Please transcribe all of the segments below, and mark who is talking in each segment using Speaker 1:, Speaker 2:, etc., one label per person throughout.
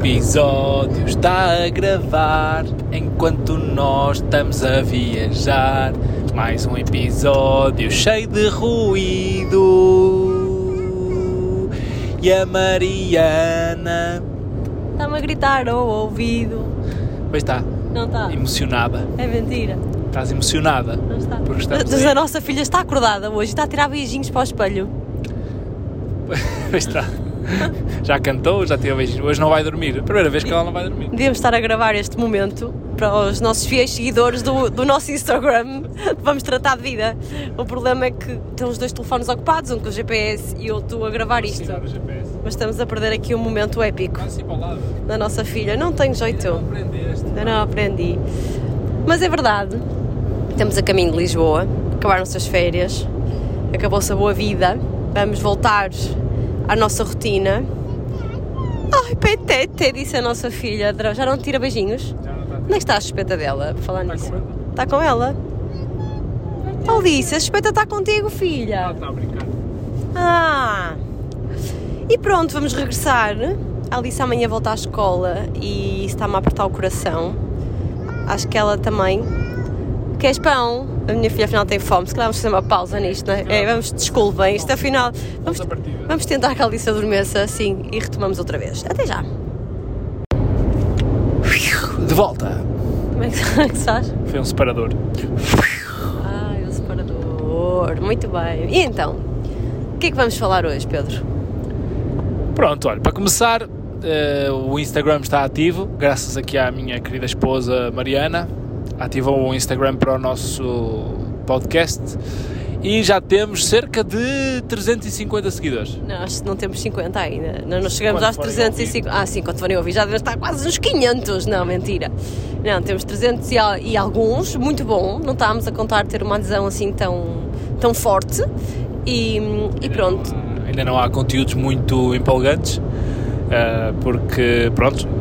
Speaker 1: episódio está a gravar enquanto nós estamos a viajar. Mais um episódio cheio de ruído. E a Mariana.
Speaker 2: Está-me a gritar ao ouvido.
Speaker 1: Pois está,
Speaker 2: Não está?
Speaker 1: emocionada.
Speaker 2: É mentira.
Speaker 1: Estás emocionada?
Speaker 2: Não está.
Speaker 1: Porque
Speaker 2: Mas a nossa filha está acordada hoje. Está a tirar beijinhos para o espelho.
Speaker 1: Pois está. Já cantou, já teve. Hoje não vai dormir. Primeira vez que ela não vai dormir.
Speaker 2: Devíamos estar a gravar este momento para os nossos fiéis seguidores do, do nosso Instagram. Vamos tratar de vida. O problema é que estão os dois telefones ocupados, um com o GPS e outro a gravar isto.
Speaker 1: GPS.
Speaker 2: Mas estamos a perder aqui um momento épico
Speaker 1: assim
Speaker 2: da nossa filha. Não tenho jeito.
Speaker 1: Aprendeste.
Speaker 2: Ainda não aprendi. Mas é verdade. Estamos a caminho de Lisboa. Acabaram-se as férias. Acabou-se a boa vida. Vamos voltar à nossa rotina. Ai, petete, disse a nossa filha. Já não tira beijinhos?
Speaker 1: Já não está
Speaker 2: Onde é que está a chupeta dela? Por falar
Speaker 1: Está
Speaker 2: nisso.
Speaker 1: com ela?
Speaker 2: Está com ela? Alice, a chupeta está contigo, filha.
Speaker 1: está a brincar.
Speaker 2: Ah! E pronto, vamos regressar. A Alice amanhã volta à escola e está-me a apertar o coração. Acho que ela também. Queres pão? A minha filha afinal tem fome, se calhar vamos fazer uma pausa nisto, não é? É, vamos, desculpem, isto afinal. Vamos,
Speaker 1: Vamos
Speaker 2: tentar que a Alice adormeça assim e retomamos outra vez. Até já!
Speaker 1: De volta.
Speaker 2: Como é que, como é que se faz?
Speaker 1: Foi um separador.
Speaker 2: Ai, o separador, muito bem. E então? O que é que vamos falar hoje, Pedro?
Speaker 1: Pronto, olha, para começar, eh, o Instagram está ativo, graças aqui à minha querida esposa Mariana. Ativou o Instagram para o nosso podcast e já temos cerca de 350 seguidores.
Speaker 2: Nós não temos 50 ainda, não, não chegamos aos
Speaker 1: forem
Speaker 2: 350. Ah, sim, quando forem ouvir já deve estar quase nos 500. Não, mentira. Não, temos 300 e, al- alguns, muito bom. Não estávamos a contar ter uma adesão assim tão, tão forte. E, e pronto.
Speaker 1: Ainda não há conteúdos muito empolgantes, eh, porque, pronto, não.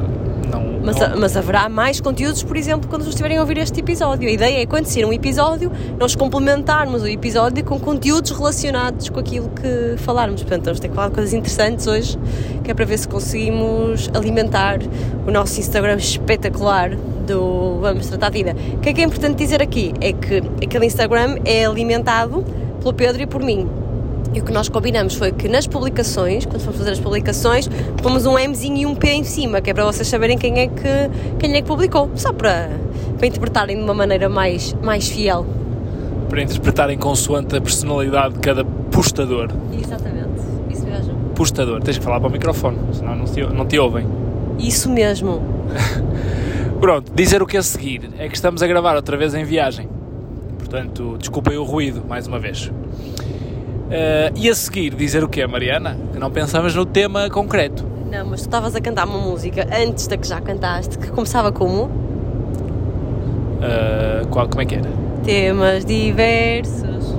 Speaker 2: Mas, a- mas haverá mais conteúdos, por exemplo, quando estiverem a ouvir este episódio. A ideia é quando sair um episódio, nós complementarmos o episódio com conteúdos relacionados com aquilo que falarmos. Portanto, vamos ter que falar de coisas interessantes hoje, que é para ver se conseguimos alimentar o nosso Instagram espetacular do Vamos Tratar de Vida. O que é que é importante dizer aqui? É que aquele Instagram é alimentado pelo Pedro e por mim. E o que nós combinamos foi que nas publicações, quando formos fazer as publicações, pomos um Mzinho e um P em cima, que é para vocês saberem quem é que, quem é que publicou. Só para, para interpretarem de uma maneira mais, mais fiel.
Speaker 1: para interpretarem consoante a personalidade de cada postador.
Speaker 2: Exatamente. Isso mesmo.
Speaker 1: Postador, tens que falar para o microfone, senão não te, não te ouvem.
Speaker 2: Isso mesmo.
Speaker 1: Pronto, dizer o que a seguir é que estamos a gravar outra vez em viagem. Portanto, desculpem o ruído, mais uma vez. Eh, e a seguir, dizer o que, Mariana? Que não pensamos no tema concreto.
Speaker 2: Não, mas tu estavas a cantar uma música antes da que já cantaste, que começava como
Speaker 1: Eh, qual, como é que era?
Speaker 2: temas diversos.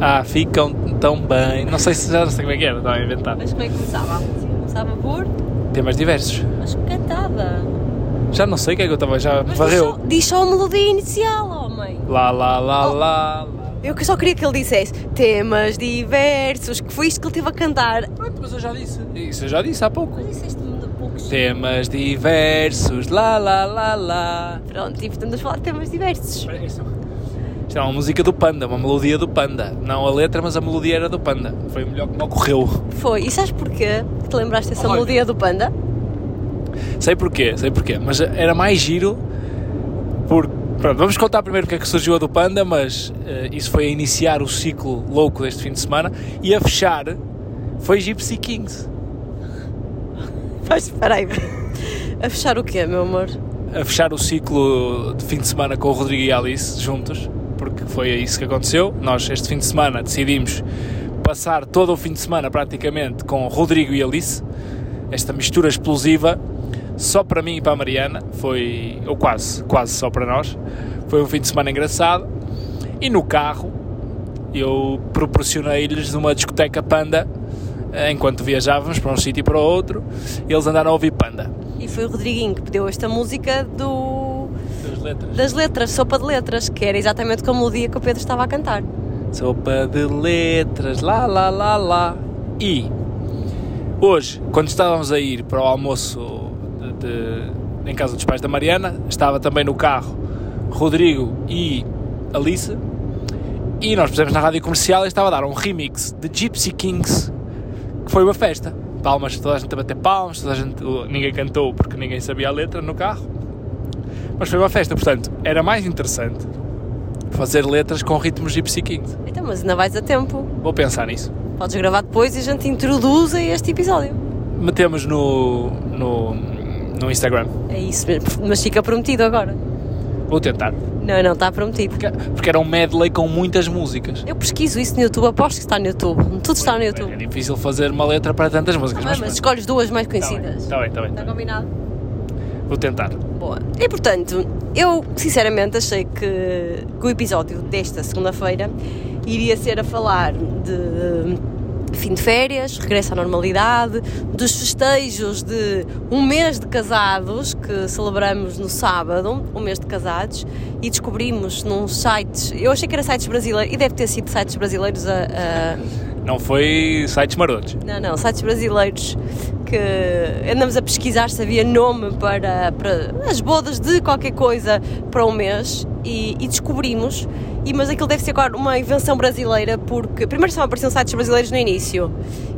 Speaker 1: Ah, ficam tão bem. Não sei se já não sei como é que era, estava a inventar.
Speaker 2: Mas como é que começava a música? Começava por.
Speaker 1: Temas diversos.
Speaker 2: Mas cantada.
Speaker 1: Já não sei o que é que eu estava, já
Speaker 2: diz
Speaker 1: varreu.
Speaker 2: só, diz só a melodia inicial, homem.
Speaker 1: Lá, lá, lá,
Speaker 2: Oh.
Speaker 1: lá.
Speaker 2: Eu que só queria que ele dissesse temas diversos, que foi isto que ele teve a cantar.
Speaker 1: Pronto, mas eu já disse. Isso eu já disse há pouco.
Speaker 2: Mas disseste-me de poucos.
Speaker 1: Temas diversos, lá, lá, lá, lá.
Speaker 2: Pronto, e portanto vamos falar de temas diversos.
Speaker 1: Isto é uma música do Panda, uma melodia do Panda. Não a letra, mas a melodia era do Panda. Foi o melhor que me ocorreu.
Speaker 2: Foi. E sabes porquê que te lembraste dessa
Speaker 1: Olha.
Speaker 2: melodia do Panda?
Speaker 1: Sei porquê, sei porquê. Mas era mais giro. Pronto, vamos contar primeiro porque é que surgiu a do Panda, mas eh, isso foi a iniciar o ciclo louco deste fim de semana e a fechar foi Gypsy Kings.
Speaker 2: Mas espera aí. A fechar o quê, meu amor?
Speaker 1: A fechar o ciclo de fim de semana com o Rodrigo e a Alice juntos, porque foi isso que aconteceu. Nós, este fim de semana, decidimos passar todo o fim de semana praticamente com o Rodrigo e Alice, esta mistura explosiva, só para mim e para a Mariana, foi, ou quase, quase só para nós. Foi um fim de semana engraçado. E no carro, eu proporcionei-lhes uma discoteca panda eh, enquanto viajávamos para um sítio e para o outro. Eles andaram a ouvir panda.
Speaker 2: E foi o Rodriguinho que pediu esta música do...
Speaker 1: Das letras.
Speaker 2: das letras, sopa de letras, que era exatamente como a melodia que o Pedro estava a cantar.
Speaker 1: Sopa de letras, lá, lá, lá, lá. E Hoje, quando estávamos a ir para o almoço de, em casa dos pais da Mariana, estava também no carro Rodrigo e Alice. E nós pusemos na rádio comercial e estava a dar um remix de Gypsy Kings, que foi uma festa. Palmas, toda a gente a bater palmas, toda a gente, ninguém cantou porque ninguém sabia a letra no carro. Mas foi uma festa, portanto, era mais interessante fazer letras com ritmos Gypsy Kings.
Speaker 2: Então, mas ainda vais a tempo.
Speaker 1: Vou pensar nisso.
Speaker 2: Podes gravar depois e a gente introduz a este episódio.
Speaker 1: Metemos no, no, no Instagram.
Speaker 2: É isso mesmo. Mas fica prometido agora.
Speaker 1: Vou tentar.
Speaker 2: Não, não, está prometido.
Speaker 1: Porque, porque era um medley com muitas músicas.
Speaker 2: Eu pesquiso isso no YouTube, aposto que está no YouTube. Tudo está no
Speaker 1: É
Speaker 2: YouTube.
Speaker 1: difícil fazer uma letra para tantas músicas.
Speaker 2: Ah, mas escolhes duas mais conhecidas.
Speaker 1: Está bem, está bem.
Speaker 2: Está
Speaker 1: Tá bem.
Speaker 2: combinado?
Speaker 1: Vou tentar.
Speaker 2: Boa. E portanto, eu sinceramente achei que, que o episódio desta segunda-feira iria ser a falar de fim de férias, regresso à normalidade, dos festejos de um mês de casados que celebramos no sábado, um mês de casados, e descobrimos num site, eu achei que era sites brasileiros, e deve ter sido sites brasileiros a- a
Speaker 1: Não foi sites marotos.
Speaker 2: não, não, sites brasileiros que andamos a pesquisar se havia nome para, para as bodas de qualquer coisa para um mês e, e descobrimos, e, mas aquilo deve ser agora uma invenção brasileira porque primeiro só apareciam sites brasileiros no início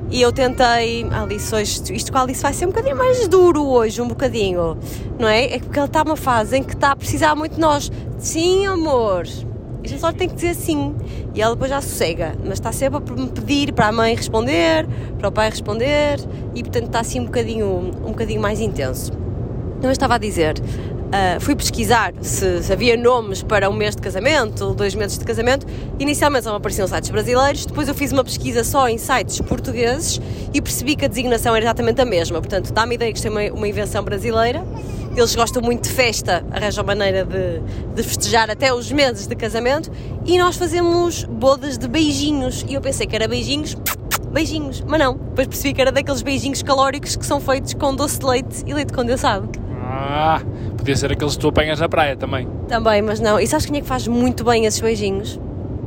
Speaker 2: e eu tentei, Alice, hoje, isto com a Alice vai ser um bocadinho mais duro hoje, um bocadinho, não é? É porque ela está numa fase em que está a precisar muito de nós. Sim, amor, a gente só tem que dizer sim. E ela depois já sossega. Mas está sempre a me pedir para a mãe responder, para o pai responder, e portanto está assim um bocadinho, um bocadinho mais intenso. Então eu estava a dizer, ah, fui pesquisar se, se havia nomes para um mês de casamento, dois meses de casamento. Inicialmente só me apareciam sites brasileiros, depois eu fiz uma pesquisa só em sites portugueses e percebi que a designação era exatamente a mesma. Portanto, dá-me ideia que isto é uma, uma invenção brasileira. Eles gostam muito de festa, arranjam maneira de, de festejar até os meses de casamento e nós fazemos bodas de beijinhos. E eu pensei que era beijinhos, beijinhos, mas não. Depois percebi que era daqueles beijinhos calóricos que são feitos com doce de leite e leite condensado.
Speaker 1: Ah, podia ser aqueles que tu apanhas na praia também.
Speaker 2: Também, mas não. E sabes quem é que faz muito bem esses beijinhos?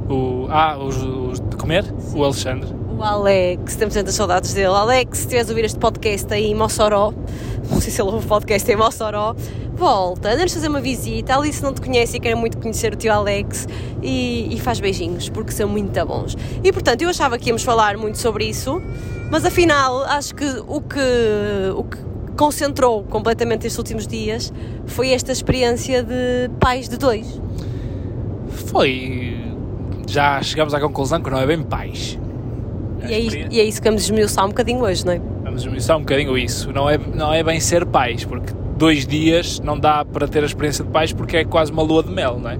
Speaker 1: O, ah, os, os de comer? O Alexandre.
Speaker 2: O Alex, temos tantas saudades dele. Alex, se estiveres a ouvir este podcast aí em Mossoró, não sei se ele ouve o podcast em Mossoró, volta, anda-nos fazer uma visita. A Alice não te conhece e quer muito conhecer o tio Alex e, e faz beijinhos, porque são muito bons. E portanto, eu achava que íamos falar muito sobre isso, mas afinal, acho que o que, o que concentrou completamente estes últimos dias foi esta experiência de pais de dois.
Speaker 1: Foi. Já chegamos à conclusão que não é bem paz.
Speaker 2: E é, is- e é isso que vamos desmiuçar um bocadinho hoje, não é?
Speaker 1: Vamos desmiuçar um bocadinho isso. Não é, não é bem ser pais, porque dois dias não dá para ter a experiência de pais porque é quase uma lua de mel, não é?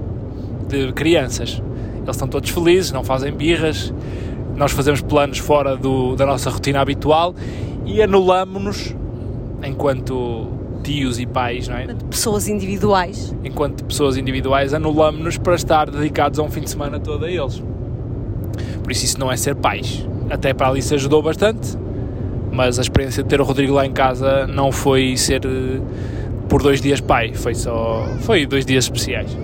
Speaker 1: De crianças. Eles estão todos felizes, não fazem birras, nós fazemos planos fora do, da nossa rotina habitual e anulamos-nos enquanto tios e pais, não é?
Speaker 2: Pessoas individuais.
Speaker 1: Enquanto pessoas individuais, anulamos-nos para estar dedicados a um fim de semana todo a eles. Por isso, isso não é ser pais. Até para ali se ajudou bastante, mas a experiência de ter o Rodrigo lá em casa não foi ser eh, por dois dias pai, foi só. Foi dois dias especiais.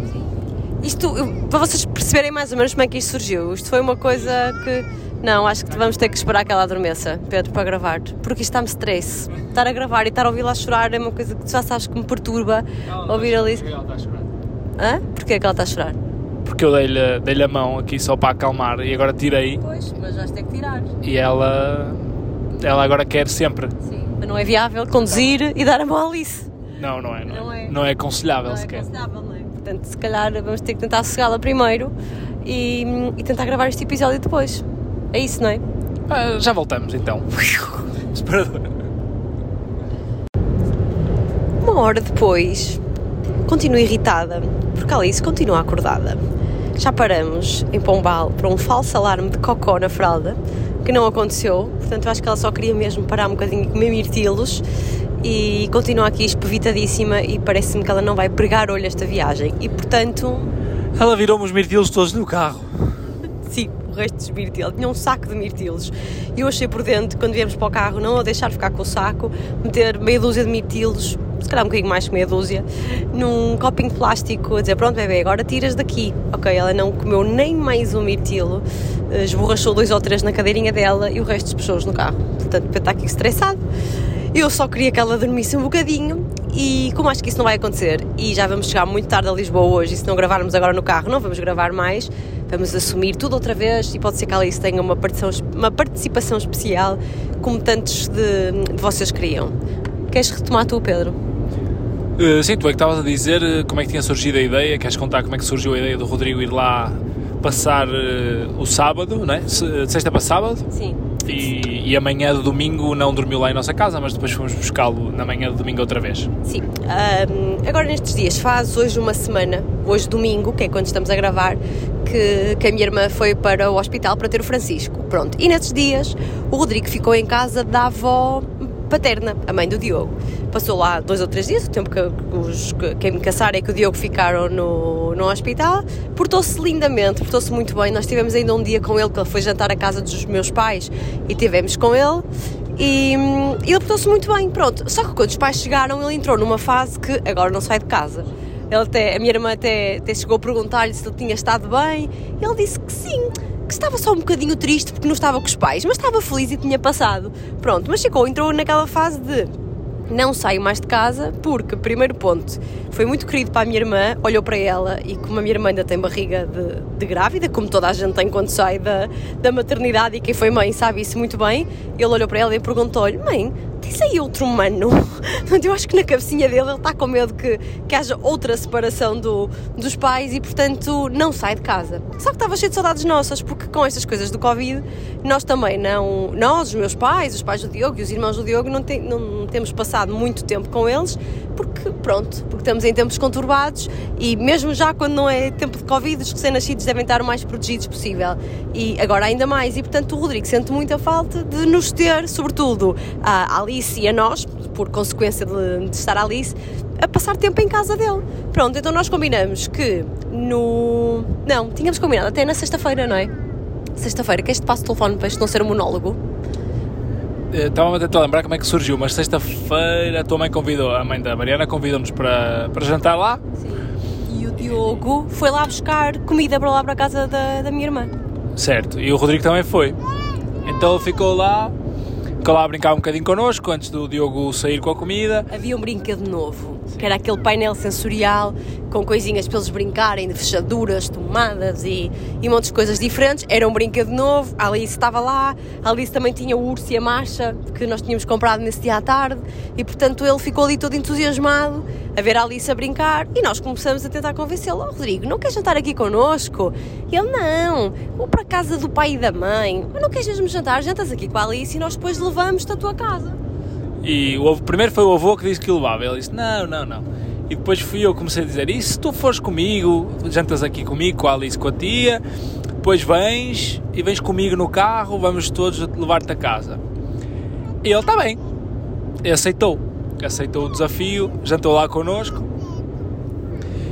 Speaker 2: Isto, para vocês perceberem mais ou menos como é que isto surgiu, isto foi uma coisa que. Não, acho que vamos ter que esperar que ela adormeça, Pedro, para gravar. Porque isto está-me stress. Estar a gravar e estar a ouvi-la chorar é uma coisa que tu já sabes que me perturba. Ouvir a Alice. Hã? Porquê que ela está a chorar?
Speaker 1: Porque eu dei-lhe dei a mão aqui só para acalmar e agora tirei
Speaker 2: Pois, mas vais ter que tirar.
Speaker 1: e ela. Ela agora quer sempre.
Speaker 2: Sim. Mas não é viável conduzir e dar a mão à Alice.
Speaker 1: Não, não é. Não,
Speaker 2: Não
Speaker 1: é.
Speaker 2: é.
Speaker 1: Não é aconselhável
Speaker 2: Não é
Speaker 1: sequer.
Speaker 2: aconselhável, não é? Portanto, se calhar vamos ter que tentar sossegá-la primeiro e, e tentar gravar este episódio depois. É isso, não é?
Speaker 1: Ah, já voltamos então. Separador.
Speaker 2: Uma hora depois, continuo irritada, porque Alice continua acordada. Já paramos em Pombal para um falso alarme de cocó na fralda, que não aconteceu, portanto eu acho que ela só queria mesmo parar um bocadinho e comer mirtilos e continua aqui espevitadíssima e parece-me que ela não vai pregar olho esta viagem e portanto,
Speaker 1: Ela virou-me os mirtilos todos no carro.
Speaker 2: sim, o resto dos mirtilos, tinha um saco de mirtilos e eu achei por dentro, quando viemos para o carro, não a deixar ficar com o saco, meter meia dúzia de mirtilos se calhar um bocadinho mais que meia dúzia, num copinho de plástico, a dizer: Pronto, bebê, agora tiras daqui. Ok, ela não comeu nem mais um mirtilo, eh, esborrachou dois ou três na cadeirinha dela e o resto pessoas no carro. Portanto, para estar aqui estressado. Eu só queria que ela dormisse um bocadinho e como acho que isso não vai acontecer e já vamos chegar muito tarde a Lisboa hoje e se não gravarmos agora no carro não vamos gravar mais, vamos assumir tudo outra vez e pode ser que a Alice tenha uma participação, uma participação especial como tantos de, de vocês queriam. Queres retomar tu, Pedro?
Speaker 1: Uh, sim, tu é que estavas a dizer uh, como é que tinha surgido a ideia, queres contar como é que surgiu a ideia do Rodrigo ir lá passar uh, o sábado, não é? Se, de sexta para sábado?
Speaker 2: Sim.
Speaker 1: E, e amanhã de domingo não dormiu lá em nossa casa, mas depois fomos buscá-lo na manhã de domingo outra vez.
Speaker 2: Sim. Um, agora nestes dias, faz hoje uma semana, hoje domingo, que é quando estamos a gravar, que, que a minha irmã foi para o hospital para ter o Francisco. Pronto. E nestes dias o Rodrigo ficou em casa da avó paterna, a mãe do Diogo. Passou lá dois ou três dias, o tempo que os, quem me caçar é que o Diogo ficaram no, no hospital. Portou-se lindamente, portou-se muito bem. Nós tivemos ainda um dia com ele, que ele foi jantar à casa dos meus pais e tivemos com ele. E, e ele portou-se muito bem, pronto. Só que quando os pais chegaram, ele entrou numa fase que agora não sai de casa. Ele até, a minha irmã até, até chegou a perguntar-lhe se ele tinha estado bem. Ele disse que sim, que estava só um bocadinho triste porque não estava com os pais, mas estava feliz e tinha passado. Pronto, mas ficou, entrou naquela fase de não saio mais de casa porque, primeiro ponto, foi muito querido para a minha irmã, olhou para ela e como a minha irmã ainda tem barriga de, de grávida, como toda a gente tem quando sai da, da maternidade e quem foi mãe sabe isso muito bem, ele olhou para ela e perguntou-lhe, mãe, tens aí outro humano? Eu acho que na cabecinha dele ele está com medo que, que haja outra separação do, dos pais e, portanto, não sai de casa. Só que estava cheio de saudades nossas, porque com estas coisas do Covid, nós também não, nós, os meus pais, os pais do Diogo e os irmãos do Diogo, não, não temos passado muito tempo com eles, porque, pronto, porque estamos em tempos conturbados e mesmo já quando não é tempo de Covid, os recém-nascidos devem estar o mais protegidos possível. E agora ainda mais. E, portanto, o Rodrigo sente muita falta de nos ter, sobretudo a Alice e a nós, por consequência de, de estar a Alice, a passar tempo em casa dele. Pronto, então nós combinamos que no. Não, tínhamos combinado até na sexta-feira, não é? Sexta-feira, que este passo o telefone para isto não ser um monólogo.
Speaker 1: Eh, estava-me a tentar lembrar como é que surgiu, mas sexta-feira a tua mãe convidou, a mãe da Mariana convidou-nos para, para jantar lá.
Speaker 2: Sim. E o Diogo foi lá buscar comida para lá para a casa da, da minha irmã.
Speaker 1: Certo, e o Rodrigo também foi. Então ele ficou lá, ficou lá brincar um bocadinho connosco antes do Diogo sair com a comida.
Speaker 2: Havia um brinquedo novo, que era aquele painel sensorial com coisinhas para eles brincarem, de fechaduras, tomadas e, e montes de coisas diferentes. Era um brinquedo novo, a Alice estava lá, a Alice também tinha o urso e a marcha que nós tínhamos comprado nesse dia à tarde e portanto ele ficou ali todo entusiasmado a ver a Alice a brincar e nós começamos a tentar convencê-lo, oh, Rodrigo, não queres jantar aqui connosco? E ele, não, vou para a casa do pai e da mãe, mas não queres mesmo jantar? Jantas aqui com a Alice e nós depois levamos-te à tua casa.
Speaker 1: E o primeiro foi o avô que disse que levava, ele disse, não, não, não. E depois fui eu que comecei a dizer: E se tu fores comigo, jantas aqui comigo, com a Alice, com a tia, depois vens e vens comigo no carro, vamos todos levar-te a casa. E ele está bem, aceitou, aceitou o desafio, jantou lá connosco.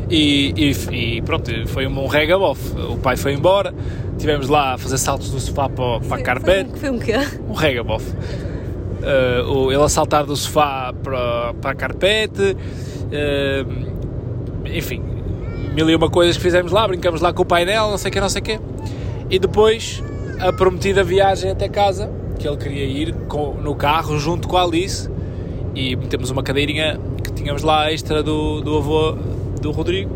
Speaker 1: E, e, e pronto, foi um regabof. O pai foi embora, tivemos lá a fazer saltos do sofá para, para a carpete.
Speaker 2: Foi um quê?
Speaker 1: Um regabof. Uh, ele a saltar do sofá para, para a carpete, Uh, enfim, mil e uma coisas que fizemos lá, brincamos lá com o painel, não sei o que, não sei o que. E depois a prometida viagem até casa, que ele queria ir com, no carro junto com a Alice, e metemos uma cadeirinha que tínhamos lá extra do, do avô do Rodrigo,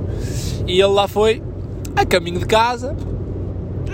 Speaker 1: e ele lá foi, a caminho de casa,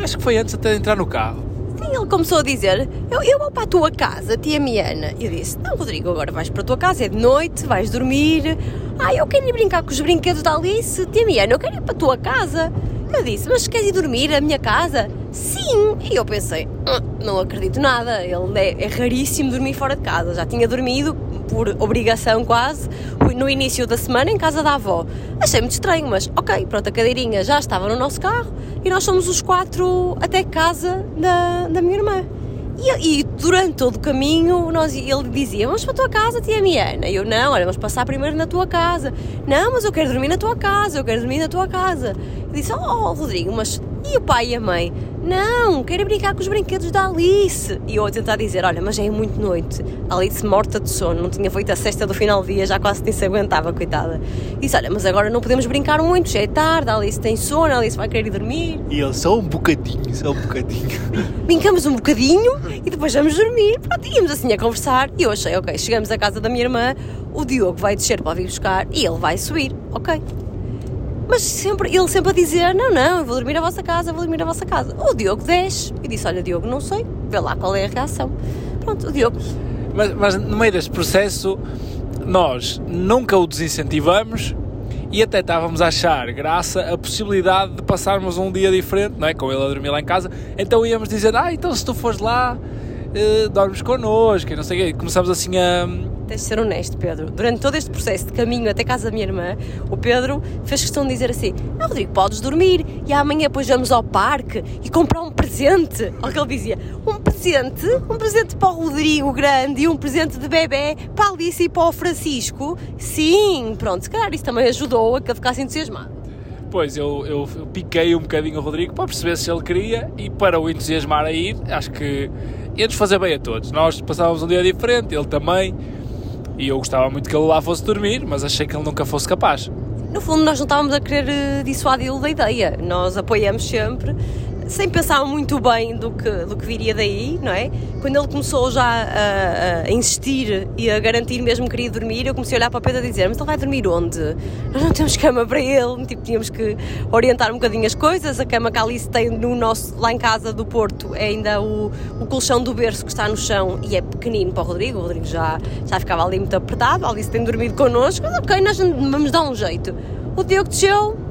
Speaker 1: acho que foi antes até de entrar no carro.
Speaker 2: Sim, ele começou a dizer: eu, eu vou para a tua casa, tia Miana. E eu disse: Não, Rodrigo, agora vais para a tua casa, é de noite, vais dormir. Ah, eu quero ir brincar com os brinquedos da Alice, tia Miana, eu quero ir para a tua casa. Eu disse: Mas queres ir dormir na minha casa? Sim! E eu pensei: hum, Não acredito nada, ele é, é raríssimo dormir fora de casa. Já tinha dormido por obrigação quase, no início da semana em casa da avó. Achei muito estranho, mas ok, pronto, a cadeirinha já estava no nosso carro e nós fomos os quatro até casa da, da minha irmã. E, e, durante todo o caminho nós, ele dizia: Vamos para a tua casa, tia Miana. E eu: Não, olha, vamos passar primeiro na tua casa. Não, mas eu quero dormir na tua casa, eu quero dormir na tua casa. Eu disse: Oh, Rodrigo, mas e o pai e a mãe? Não, quero brincar com os brinquedos da Alice. E eu a tentar dizer: Olha, mas já é muito noite. A Alice morta de sono, não tinha feito a cesta do final do dia, já quase nem se aguentava, coitada. E disse: Olha, mas agora não podemos brincar muito, já é tarde. A Alice tem sono, a Alice vai querer ir dormir.
Speaker 1: E ele só um bocadinho, só um bocadinho.
Speaker 2: Brincamos um bocadinho e depois vamos dormir. Pronto, íamos assim a conversar. E eu achei: Ok, chegamos à casa da minha irmã, o Diogo vai descer para vir buscar e ele vai subir. Ok. Mas sempre, ele sempre a dizer: Não, não, eu vou dormir na vossa casa, vou dormir na vossa casa. O Diogo desce e disse: Olha, Diogo, não sei, vê lá qual é a reação. Pronto, o Diogo.
Speaker 1: Mas, mas no meio deste processo, nós nunca o desincentivamos e até estávamos a achar graça a possibilidade de passarmos um dia diferente, não é? Com ele a dormir lá em casa. Então íamos dizer: Ah, então se tu fores lá, uh, dormes connosco e não sei o quê. Começamos assim a
Speaker 2: tens de ser honesto, Pedro. Durante todo este processo de caminho até casa da minha irmã, o Pedro fez questão de dizer assim: Ah, Rodrigo, podes dormir e amanhã depois vamos ao parque e comprar um presente. Olha o que ele dizia: Um presente? Um presente para o Rodrigo grande e um presente de bebê para a Alice e para o Francisco? Sim, pronto, se calhar isso também ajudou a que ele ficasse entusiasmado.
Speaker 1: Pois, eu, eu, eu, piquei um bocadinho o Rodrigo para perceber se ele queria e para o entusiasmar a ir, acho que ia-nos fazer bem a todos. Nós passávamos um dia diferente, ele também. E eu gostava muito que ele lá fosse dormir, mas achei que ele nunca fosse capaz.
Speaker 2: No fundo, nós não estávamos a querer eh, dissuadi-lo da ideia. Nós apoiamos sempre sem pensar muito bem do que, do que viria daí, não é? Quando ele começou já a, a, insistir e a garantir mesmo que queria dormir, eu comecei a olhar para o Pedro e dizer: Mas ele vai dormir onde? Nós não temos cama para ele, tipo, tínhamos que orientar um bocadinho as coisas. A cama que a Alice tem no nosso, lá em casa do Porto é ainda o, o colchão do berço que está no chão e é pequenino para o Rodrigo. O Rodrigo já, já ficava ali muito apertado. A Alice tem dormido connosco, mas ok, nós vamos dar um jeito. O Diogo desceu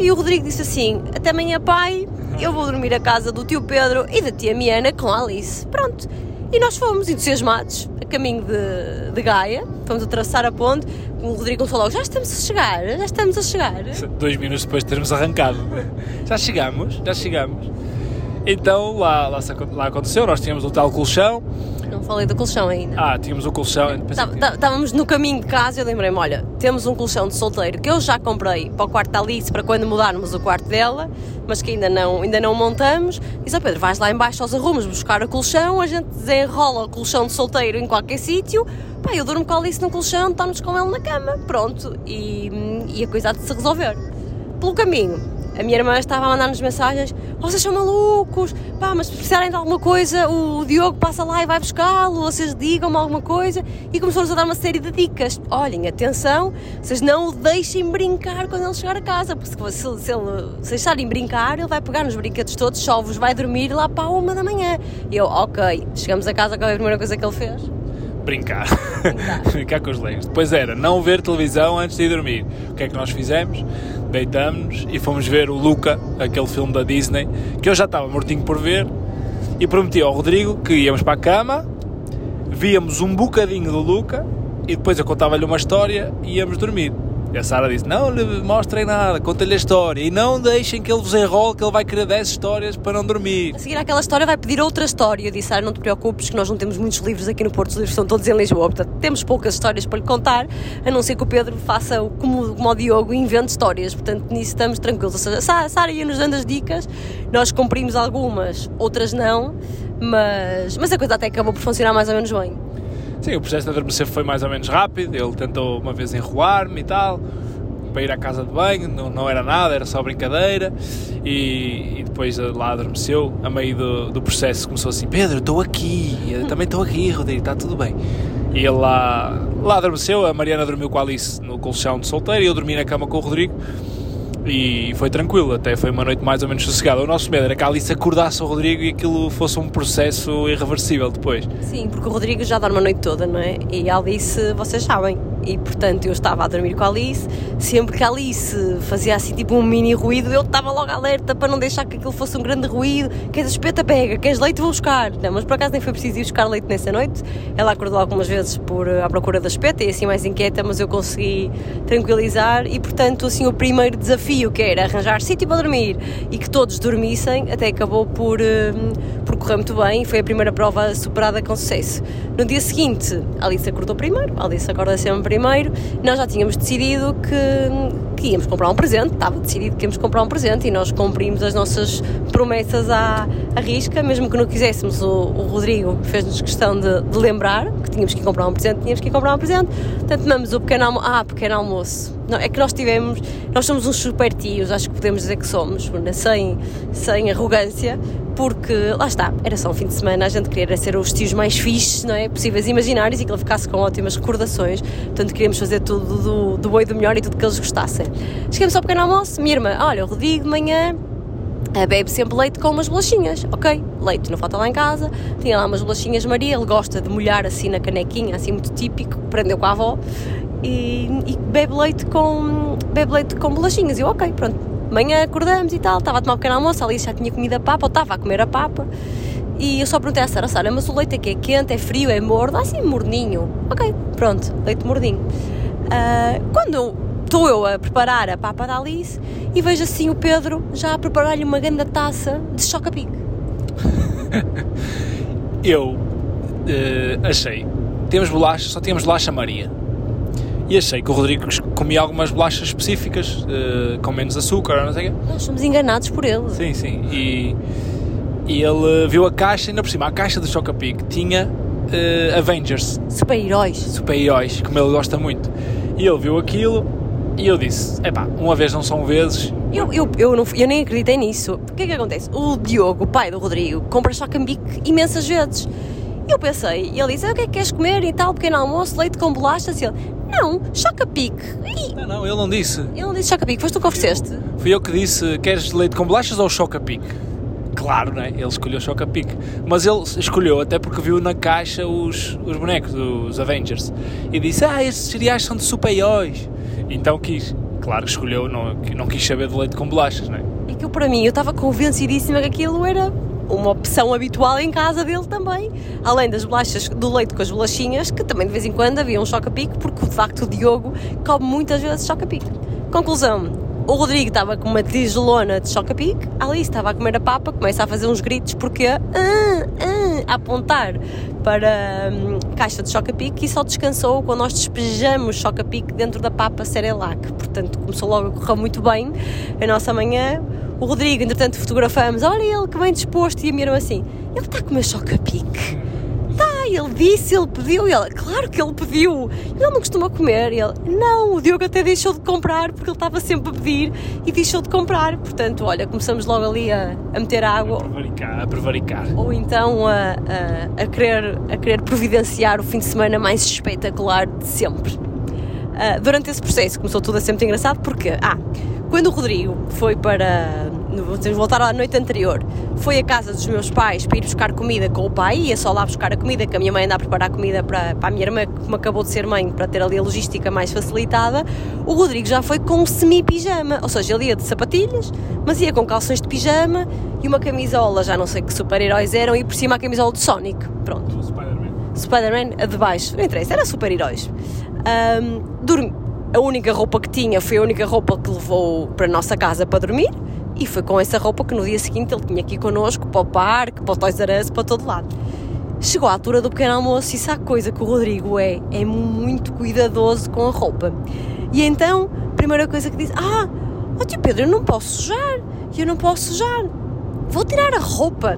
Speaker 2: e o Rodrigo disse assim: Até amanhã, pai eu vou dormir a casa do tio Pedro e da tia Miana com a Alice. Pronto. E nós fomos entusiasmados, a caminho de, de Gaia, fomos atravessar a ponte. O Rodrigo falou: Já estamos a chegar, já estamos a chegar.
Speaker 1: Dois minutos depois de termos arrancado. Já chegamos, já chegamos. Então lá, lá, lá aconteceu, nós tínhamos o tal colchão
Speaker 2: não falei do colchão ainda.
Speaker 1: Ah, tínhamos o colchão.
Speaker 2: Estávamos no caminho de casa e eu lembrei-me: olha, temos um colchão de solteiro que eu já comprei para o quarto da Alice para quando mudarmos o quarto dela, mas que ainda não, ainda não montamos. Diz ao Pedro: vais lá embaixo aos arrumos buscar o colchão, a gente desenrola o colchão de solteiro em qualquer sítio. Pá, eu durmo com a Alice no colchão, estamos com ele na cama. Pronto. E, e a coisa há de se resolver. Pelo caminho, a minha irmã estava a mandar-nos mensagens: vocês são malucos, pá, mas se precisarem de alguma coisa, o Diogo passa lá e vai buscá-lo, vocês digam-me alguma coisa. E começou-nos a dar uma série de dicas: olhem, atenção, vocês não o deixem brincar quando ele chegar a casa, porque se, se, ele, se deixarem brincar, ele vai pegar nos brinquedos todos, só vos vai dormir lá para a uma da manhã. E eu, ok, chegamos a casa, qual é a primeira coisa que ele fez?
Speaker 1: Brincar. Brincar. Com os legos. Depois era não ver televisão antes de ir dormir. O que é que nós fizemos? deitamos e fomos ver o Luca, aquele filme da Disney, que eu já estava mortinho por ver, e prometi ao Rodrigo que íamos para a cama, víamos um bocadinho do Luca, e depois eu contava-lhe uma história e íamos dormir. E a Sara disse: Não lhe mostrem nada, contem-lhe a história e não deixem que ele vos enrole, que ele vai querer 10 histórias para não dormir.
Speaker 2: A seguir àquela história, vai pedir outra história. Eu disse: Sara, não te preocupes, que nós não temos muitos livros aqui no Porto, os livros estão todos em Lisboa, portanto temos poucas histórias para lhe contar, a não ser que o Pedro faça como, como o Diogo e invente histórias. Portanto, nisso estamos tranquilos. Ou seja, a Sara ia nos dando as dicas, nós cumprimos algumas, outras não, mas, mas a coisa até acabou por funcionar mais ou menos bem.
Speaker 1: Sim, o processo de adormecer foi mais ou menos rápido, ele tentou uma vez enrolar-me e tal, para ir à casa de banho, não, não era nada, era só brincadeira, e, e depois lá adormeceu, a meio do, do processo começou assim, Pedro, estou aqui, eu também estou aqui, Rodrigo, está tudo bem. E ele lá, lá adormeceu, a Mariana dormiu com a Alice no colchão de solteiro, e eu dormi na cama com o Rodrigo, e foi tranquilo, até foi uma noite mais ou menos sossegada. O nosso medo era que a Alice acordasse o Rodrigo e aquilo fosse um processo irreversível depois.
Speaker 2: Sim, porque o Rodrigo já dorme a noite toda, não é? E a Alice, vocês sabem, e portanto eu estava a dormir com a Alice. Sempre que a Alice fazia assim tipo um mini ruído, eu estava logo alerta para não deixar que aquilo fosse um grande ruído. Queres espeta, pega, queres leite, vou buscar. Não, mas por acaso nem foi preciso ir buscar leite nessa noite. Ela acordou algumas vezes por, à procura da espeta e assim mais inquieta, mas eu consegui tranquilizar. E portanto, assim, o primeiro desafio que era arranjar sítio para dormir e que todos dormissem, até acabou por, hum, por correr muito bem. Foi a primeira prova superada com sucesso. No dia seguinte, a Alice acordou primeiro, a Alice acorda sempre primeiro, nós já tínhamos decidido que, que íamos comprar um presente, estava decidido que íamos comprar um presente e nós cumprimos as nossas promessas à, à risca, mesmo que não quiséssemos, o, o Rodrigo fez-nos questão de, de, lembrar que tínhamos que ir comprar um presente, tínhamos que ir comprar um presente, portanto tomamos o pequeno almoço, ah, pequeno almoço, não, é que nós tivemos, nós somos uns super tios, acho que podemos dizer que somos, sem, sem arrogância, porque lá está, era só um fim de semana, a gente queria ser os tios mais fixes, não é? Possíveis imaginários e que ele ficasse com ótimas recordações, portanto queríamos fazer tudo do, do bom e do melhor e tudo que eles gostassem. Chegamos ao pequeno almoço, minha irmã, olha, o Rodrigo de manhã bebe sempre leite com umas bolachinhas, ok? Leite não falta lá em casa, tinha lá umas bolachinhas Maria, ele gosta de molhar assim na canequinha, assim muito típico, prendeu com a avó e, e bebe leite com bebe leite com bolachinhas. Eu, ok, pronto, Manhã acordamos e tal, estava a tomar um pequeno almoço, ali já tinha comido a papa, ou estava a comer a papa. E eu só perguntei à Sara, Sara, mas o leite aqui é quente, é frio, é morno? Ah, sim, morninho. Ok, pronto, leite morninho. Uh, quando estou eu a preparar a papa da Alice e vejo assim o Pedro já a preparar-lhe uma grande taça de choca-pique.
Speaker 1: eu uh, achei, temos bolachas, só tínhamos bolacha Maria e achei que o Rodrigo comia algumas bolachas específicas, uh, com menos açúcar, não sei o quê.
Speaker 2: Nós somos enganados por ele.
Speaker 1: Sim, sim. E, e ele viu a caixa, ainda por cima, a caixa do Chocapic tinha uh, Avengers.
Speaker 2: Super-heróis.
Speaker 1: Super-heróis, como ele gosta muito. E ele viu aquilo e eu disse: epá, uma vez não são vezes.
Speaker 2: Eu, eu, eu, não, eu nem acreditei nisso. O que é que acontece? O Diogo, o pai do Rodrigo, compra Chocapic imensas vezes. E eu pensei, e ele disse: ah, o que é que queres comer e tal, pequeno almoço, leite com bolachas? E ele: não, choca-pique.
Speaker 1: Não, não, ele não disse.
Speaker 2: Ele não disse choca-pique, foste tu que ofereceste?
Speaker 1: Fui eu que disse, queres leite com bolachas ou choca-pique? Claro, né? Ele escolheu choca-pique. Mas ele escolheu até porque viu na caixa os, os bonecos dos Avengers. E disse, ah, estes cereais são de super-heróis. Então quis. Claro que escolheu, não, não quis saber de leite com bolachas, né?
Speaker 2: É que eu, para mim, eu estava convencidíssima que aquilo era uma opção habitual em casa dele também, além das bolachas do leite com as bolachinhas, que também de vez em quando havia um choca-pique, porque de facto o Diogo come muitas vezes choca-pique. Conclusão, o Rodrigo estava com uma tigelona de choca-pique, a Alice estava a comer a papa, começa a fazer uns gritos porque ah, ah, a apontar para hum, caixa de choca-pique e só descansou quando nós despejamos choca-pique dentro da papa Cerelac. Portanto, começou logo a correr muito bem a nossa manhã. O Rodrigo, entretanto, fotografamos, olha ele que bem disposto, e a irmã assim, ele está a comer choca-pique. Ele disse, ele pediu, e ela, claro que ele pediu, ele não costuma comer, e ele, não, o Diogo até deixou de comprar, porque ele estava sempre a pedir, e deixou de comprar, portanto, olha, começamos logo ali a, a meter água. A
Speaker 1: prevaricar, a prevaricar.
Speaker 2: Ou então a, a, a, querer, a querer providenciar o fim de semana mais espetacular de sempre. Uh, durante esse processo começou tudo a ser muito engraçado, porque, ah, quando o Rodrigo foi para. Vamos voltar à noite anterior. Foi à casa dos meus pais para ir buscar comida com o pai, ia só lá buscar a comida, que a minha mãe anda a preparar comida para, para a minha irmã, que me acabou de ser mãe, para ter ali a logística mais facilitada. O Rodrigo já foi com semi-pijama, ou seja, ele ia de sapatilhas, mas ia com calções de pijama e uma camisola, já não sei que super-heróis eram, e por cima a camisola de Sonic. Pronto.
Speaker 1: Spider-Man.
Speaker 2: Spider-Man, a de baixo, não interessa, era super-heróis. Um, dormi a única roupa que tinha foi a única roupa que levou para a nossa casa para dormir e foi com essa roupa que no dia seguinte ele tinha aqui connosco para o parque, para o Toys R Us, para todo lado. Chegou à altura do pequeno almoço e sabe coisa que o Rodrigo é? É muito cuidadoso com a roupa. E então, a primeira coisa que diz: Ah, ó tio Pedro, eu não posso sujar, eu não posso sujar, vou tirar a roupa.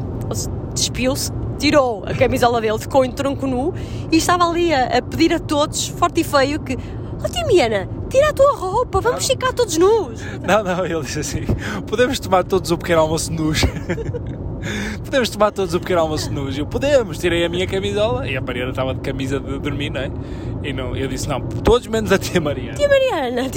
Speaker 2: Despiu-se, tirou a camisola dele, ficou em tronco nu e estava ali a, a pedir a todos, forte e feio, que Oh, Timiana, tira a tua roupa, vamos ficar todos nus.
Speaker 1: Não, não, ele disse assim: podemos tomar todos o pequeno almoço nus. podemos tomar todos o pequeno almoço nus. Eu, podemos, tirei a minha camisola e a Mariana estava de camisa de dormir, não é? E não, eu disse: não, todos menos a tia Mariana.
Speaker 2: Tia Mariana,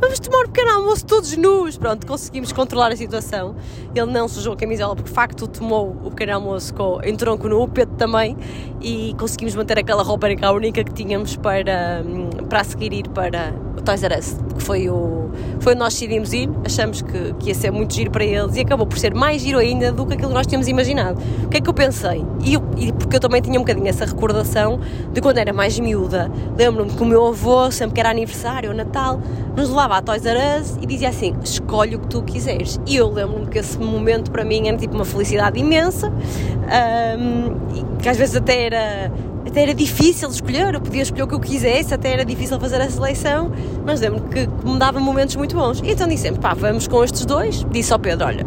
Speaker 2: vamos tomar o pequeno almoço todos nus. Pronto, conseguimos controlar a situação. Ele não sujou a camisola porque, de facto, tomou o pequeno almoço com, em tronco nu, o Pedro também, e conseguimos manter aquela roupa a única que tínhamos para, hum, para a seguir ir para o Toys R Us, que foi, o, foi onde nós decidimos ir, achamos que, que ia ser muito giro para eles e acabou por ser mais giro ainda do que aquilo que nós tínhamos imaginado. O que é que eu pensei? E, eu, e porque eu também tinha um bocadinho essa recordação de quando era mais miúda, lembro-me que o meu avô, sempre que era aniversário ou Natal, nos levava a Toys R Us e dizia assim: escolhe o que tu quiseres. E eu lembro-me que esse momento para mim era tipo uma felicidade imensa, um, que às vezes até era até era difícil escolher, eu podia escolher o que eu quisesse, até era difícil fazer a seleção, mas lembro que me dava momentos muito bons. E então disse sempre, pá, vamos com estes dois. Disse ao Pedro, olha,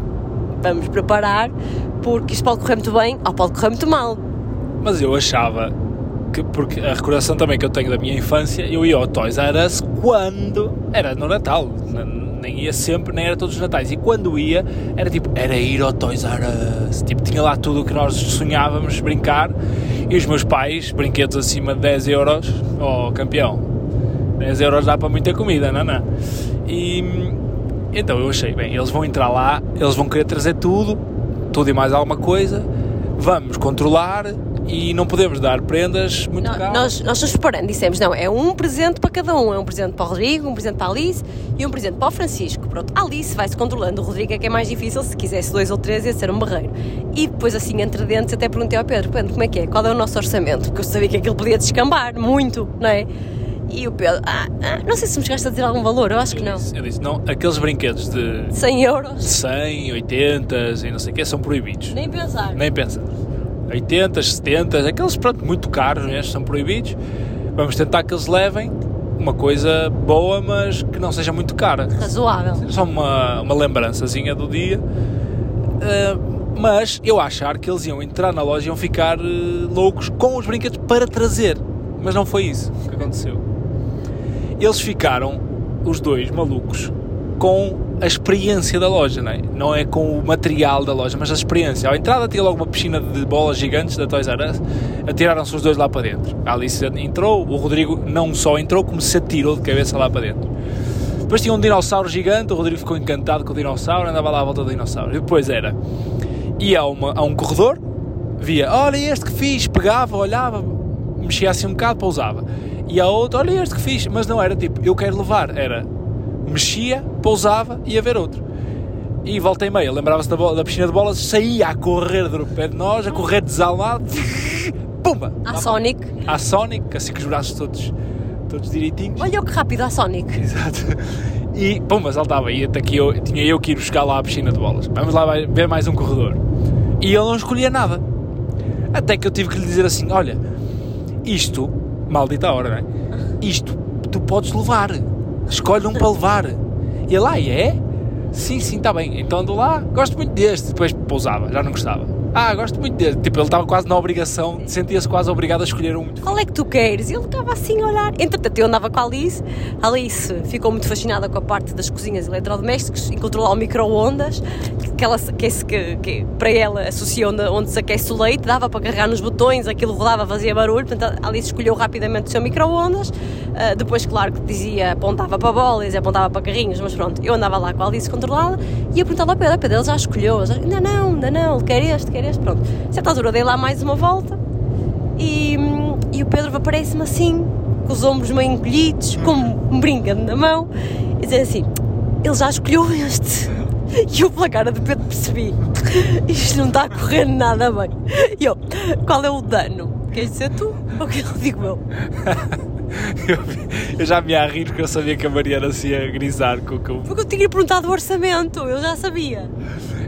Speaker 2: vamos preparar, porque isto pode correr muito bem ou pode correr muito mal.
Speaker 1: Mas eu achava que, porque a recordação também que eu tenho da minha infância, eu ia ao Toys R Us quando era no Natal, nem ia sempre, nem era todos os Natais. E quando ia, era tipo, era ir ao Toys R Us. Tipo, tinha lá tudo o que nós sonhávamos brincar. E os meus pais, brinquedos acima de 10 euros, oh campeão, 10 euros dá para muita comida, não, não. E então eu achei, bem, eles vão entrar lá, eles vão querer trazer tudo, tudo e mais alguma coisa, vamos controlar e não podemos dar prendas muito
Speaker 2: Não,
Speaker 1: caras.
Speaker 2: nós, nós nos preparando, dissemos, não, é um presente para cada um, é um presente para o Rodrigo, um presente para a Alice e um presente para o Francisco. Pronto, a Alice vai-se controlando, o Rodrigo é que é mais difícil, se quisesse dois ou três ia ser um barreiro. E depois assim, entre dentes, até perguntei ao Pedro, Pedro, como é que é? Qual é o nosso orçamento? Porque eu sabia que aquilo podia descambar, muito, não é? E o Pedro, ah, ah, não sei se me chegaste a dizer algum valor, eu acho que não.
Speaker 1: eu disse, não, aqueles brinquedos de
Speaker 2: 100 euros?
Speaker 1: 100, 80 e não sei o que são proibidos.
Speaker 2: Nem pensar.
Speaker 1: Nem pensa. 80, 70, aqueles pronto, muito caros mesmo, são proibidos. Vamos tentar que eles levem uma coisa boa, mas que não seja muito cara.
Speaker 2: Razoável.
Speaker 1: Só uma, uma lembrançazinha do dia. Uh, mas eu achar que eles iam entrar na loja e iam ficar uh, loucos com os brinquedos para trazer. Mas não foi isso que aconteceu. Eles ficaram, os dois malucos, com a experiência da loja, não é? Não é com o material da loja, mas a experiência. À entrada tinha logo uma piscina de bolas gigantes da Toys R Us, atiraram-se os dois lá para dentro. A Alice entrou, o Rodrigo não só entrou, como se atirou de cabeça lá para dentro. Depois tinha um dinossauro gigante, o Rodrigo ficou encantado com o dinossauro, andava lá à volta do dinossauro. E depois era, ia a, uma, a um corredor, via, olha este que fiz, pegava, olhava, mexia assim um bocado, pousava. E a outro, olha este que fiz, mas não era tipo, eu quero levar, era mexia, pousava e ia ver outro. E volta e meia, lembrava-se da, da piscina de bolas, saía a correr do pé de nós, a correr desalmado, pumba!
Speaker 2: A Sonic.
Speaker 1: À Sonic, assim com os braços todos, todos direitinhos.
Speaker 2: Olha que rápido a Sonic.
Speaker 1: Exato. E pumba, saltava. E até que eu, tinha eu que ir buscar lá a piscina de bolas. Vamos lá ver mais um corredor. E ele não escolhia nada. Até que eu tive que lhe dizer assim: olha, isto, maldita hora, não é? Isto tu podes levar. Escolhe um para levar. E ele, ah, é? Sim, sim, está bem. Então ando lá, gosto muito deste. Depois pousava, já não gostava. Ah, gosto muito deste. Tipo, ele estava quase na obrigação, sentia-se quase obrigado a escolher um.
Speaker 2: Qual é que tu queres? Ele estava assim a olhar. Entretanto, eu andava com a Alice. A Alice ficou muito fascinada com a parte das cozinhas eletrodomésticos. Encontrou lá o micro-ondas, que, que, que, que para ela associa onde, onde se aquece o leite. Dava para carregar nos botões, aquilo rodava, fazia barulho. Portanto, a Alice escolheu rapidamente o seu micro-ondas. Ah, depois, claro, que dizia, apontava para bolas apontava para carrinhos. Mas pronto, eu andava lá com a Alice controlada e ia perguntar ao Pedro: Pedro, ele já escolheu? Já- Ainda não, ainda não. Ele quer este, quer este. Pronto. A certa altura, dei lá mais uma volta. E, e o Pedro aparece-me assim, com os ombros meio encolhidos, com um brinquedo na mão, e dizer assim: ele já escolheu este. E eu, pela cara de Pedro, percebi: isto não está a correr nada bem. E eu: qual é o dano? Queres dizer tu? Ou que eu digo eu?
Speaker 1: Eu, eu já me ia a rir porque eu sabia que a Mariana se ia grisar com o que eu
Speaker 2: Porque eu tinha perguntado o orçamento, eu já sabia.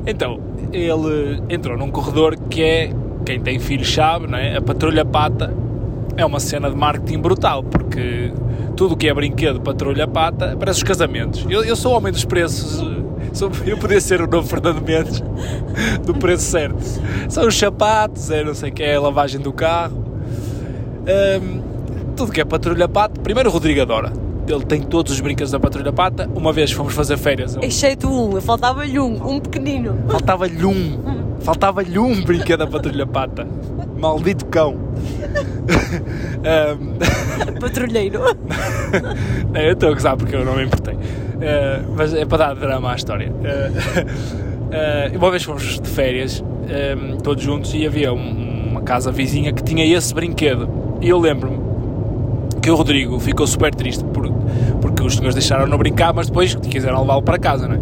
Speaker 1: Então, ele entrou num corredor que é, quem tem filhos sabe, não é? A Patrulha Pata é uma cena de marketing brutal, porque tudo o que é brinquedo Patrulha Pata parece os casamentos. Eu, eu sou homem dos preços, eh, sou- eu podia ser o novo Fernando Mendes do preço certo. São os sapatos, é não sei o que, é a lavagem do carro. Tudo que é Patrulha Pata. Primeiro o Rodrigo adora. Ele tem todos os brinquedos da Patrulha Pata. Uma vez fomos fazer férias. um
Speaker 2: Exceto um, faltava-lhe um, um pequenino.
Speaker 1: Faltava-lhe um. Faltava-lhe um brinquedo da Patrulha Pata. Maldito cão. Ahm,
Speaker 2: Patrulheiro.
Speaker 1: não, eu estou a gozar porque eu não me importei. Ah, mas é para dar drama à história. Ah, ah, uma vez fomos de férias, ahm, todos juntos, e havia um- uma casa vizinha que tinha esse brinquedo. E eu lembro-me que o Rodrigo ficou super triste por, porque os senhores deixaram-no brincar, mas depois quiseram levá-lo para casa, não é?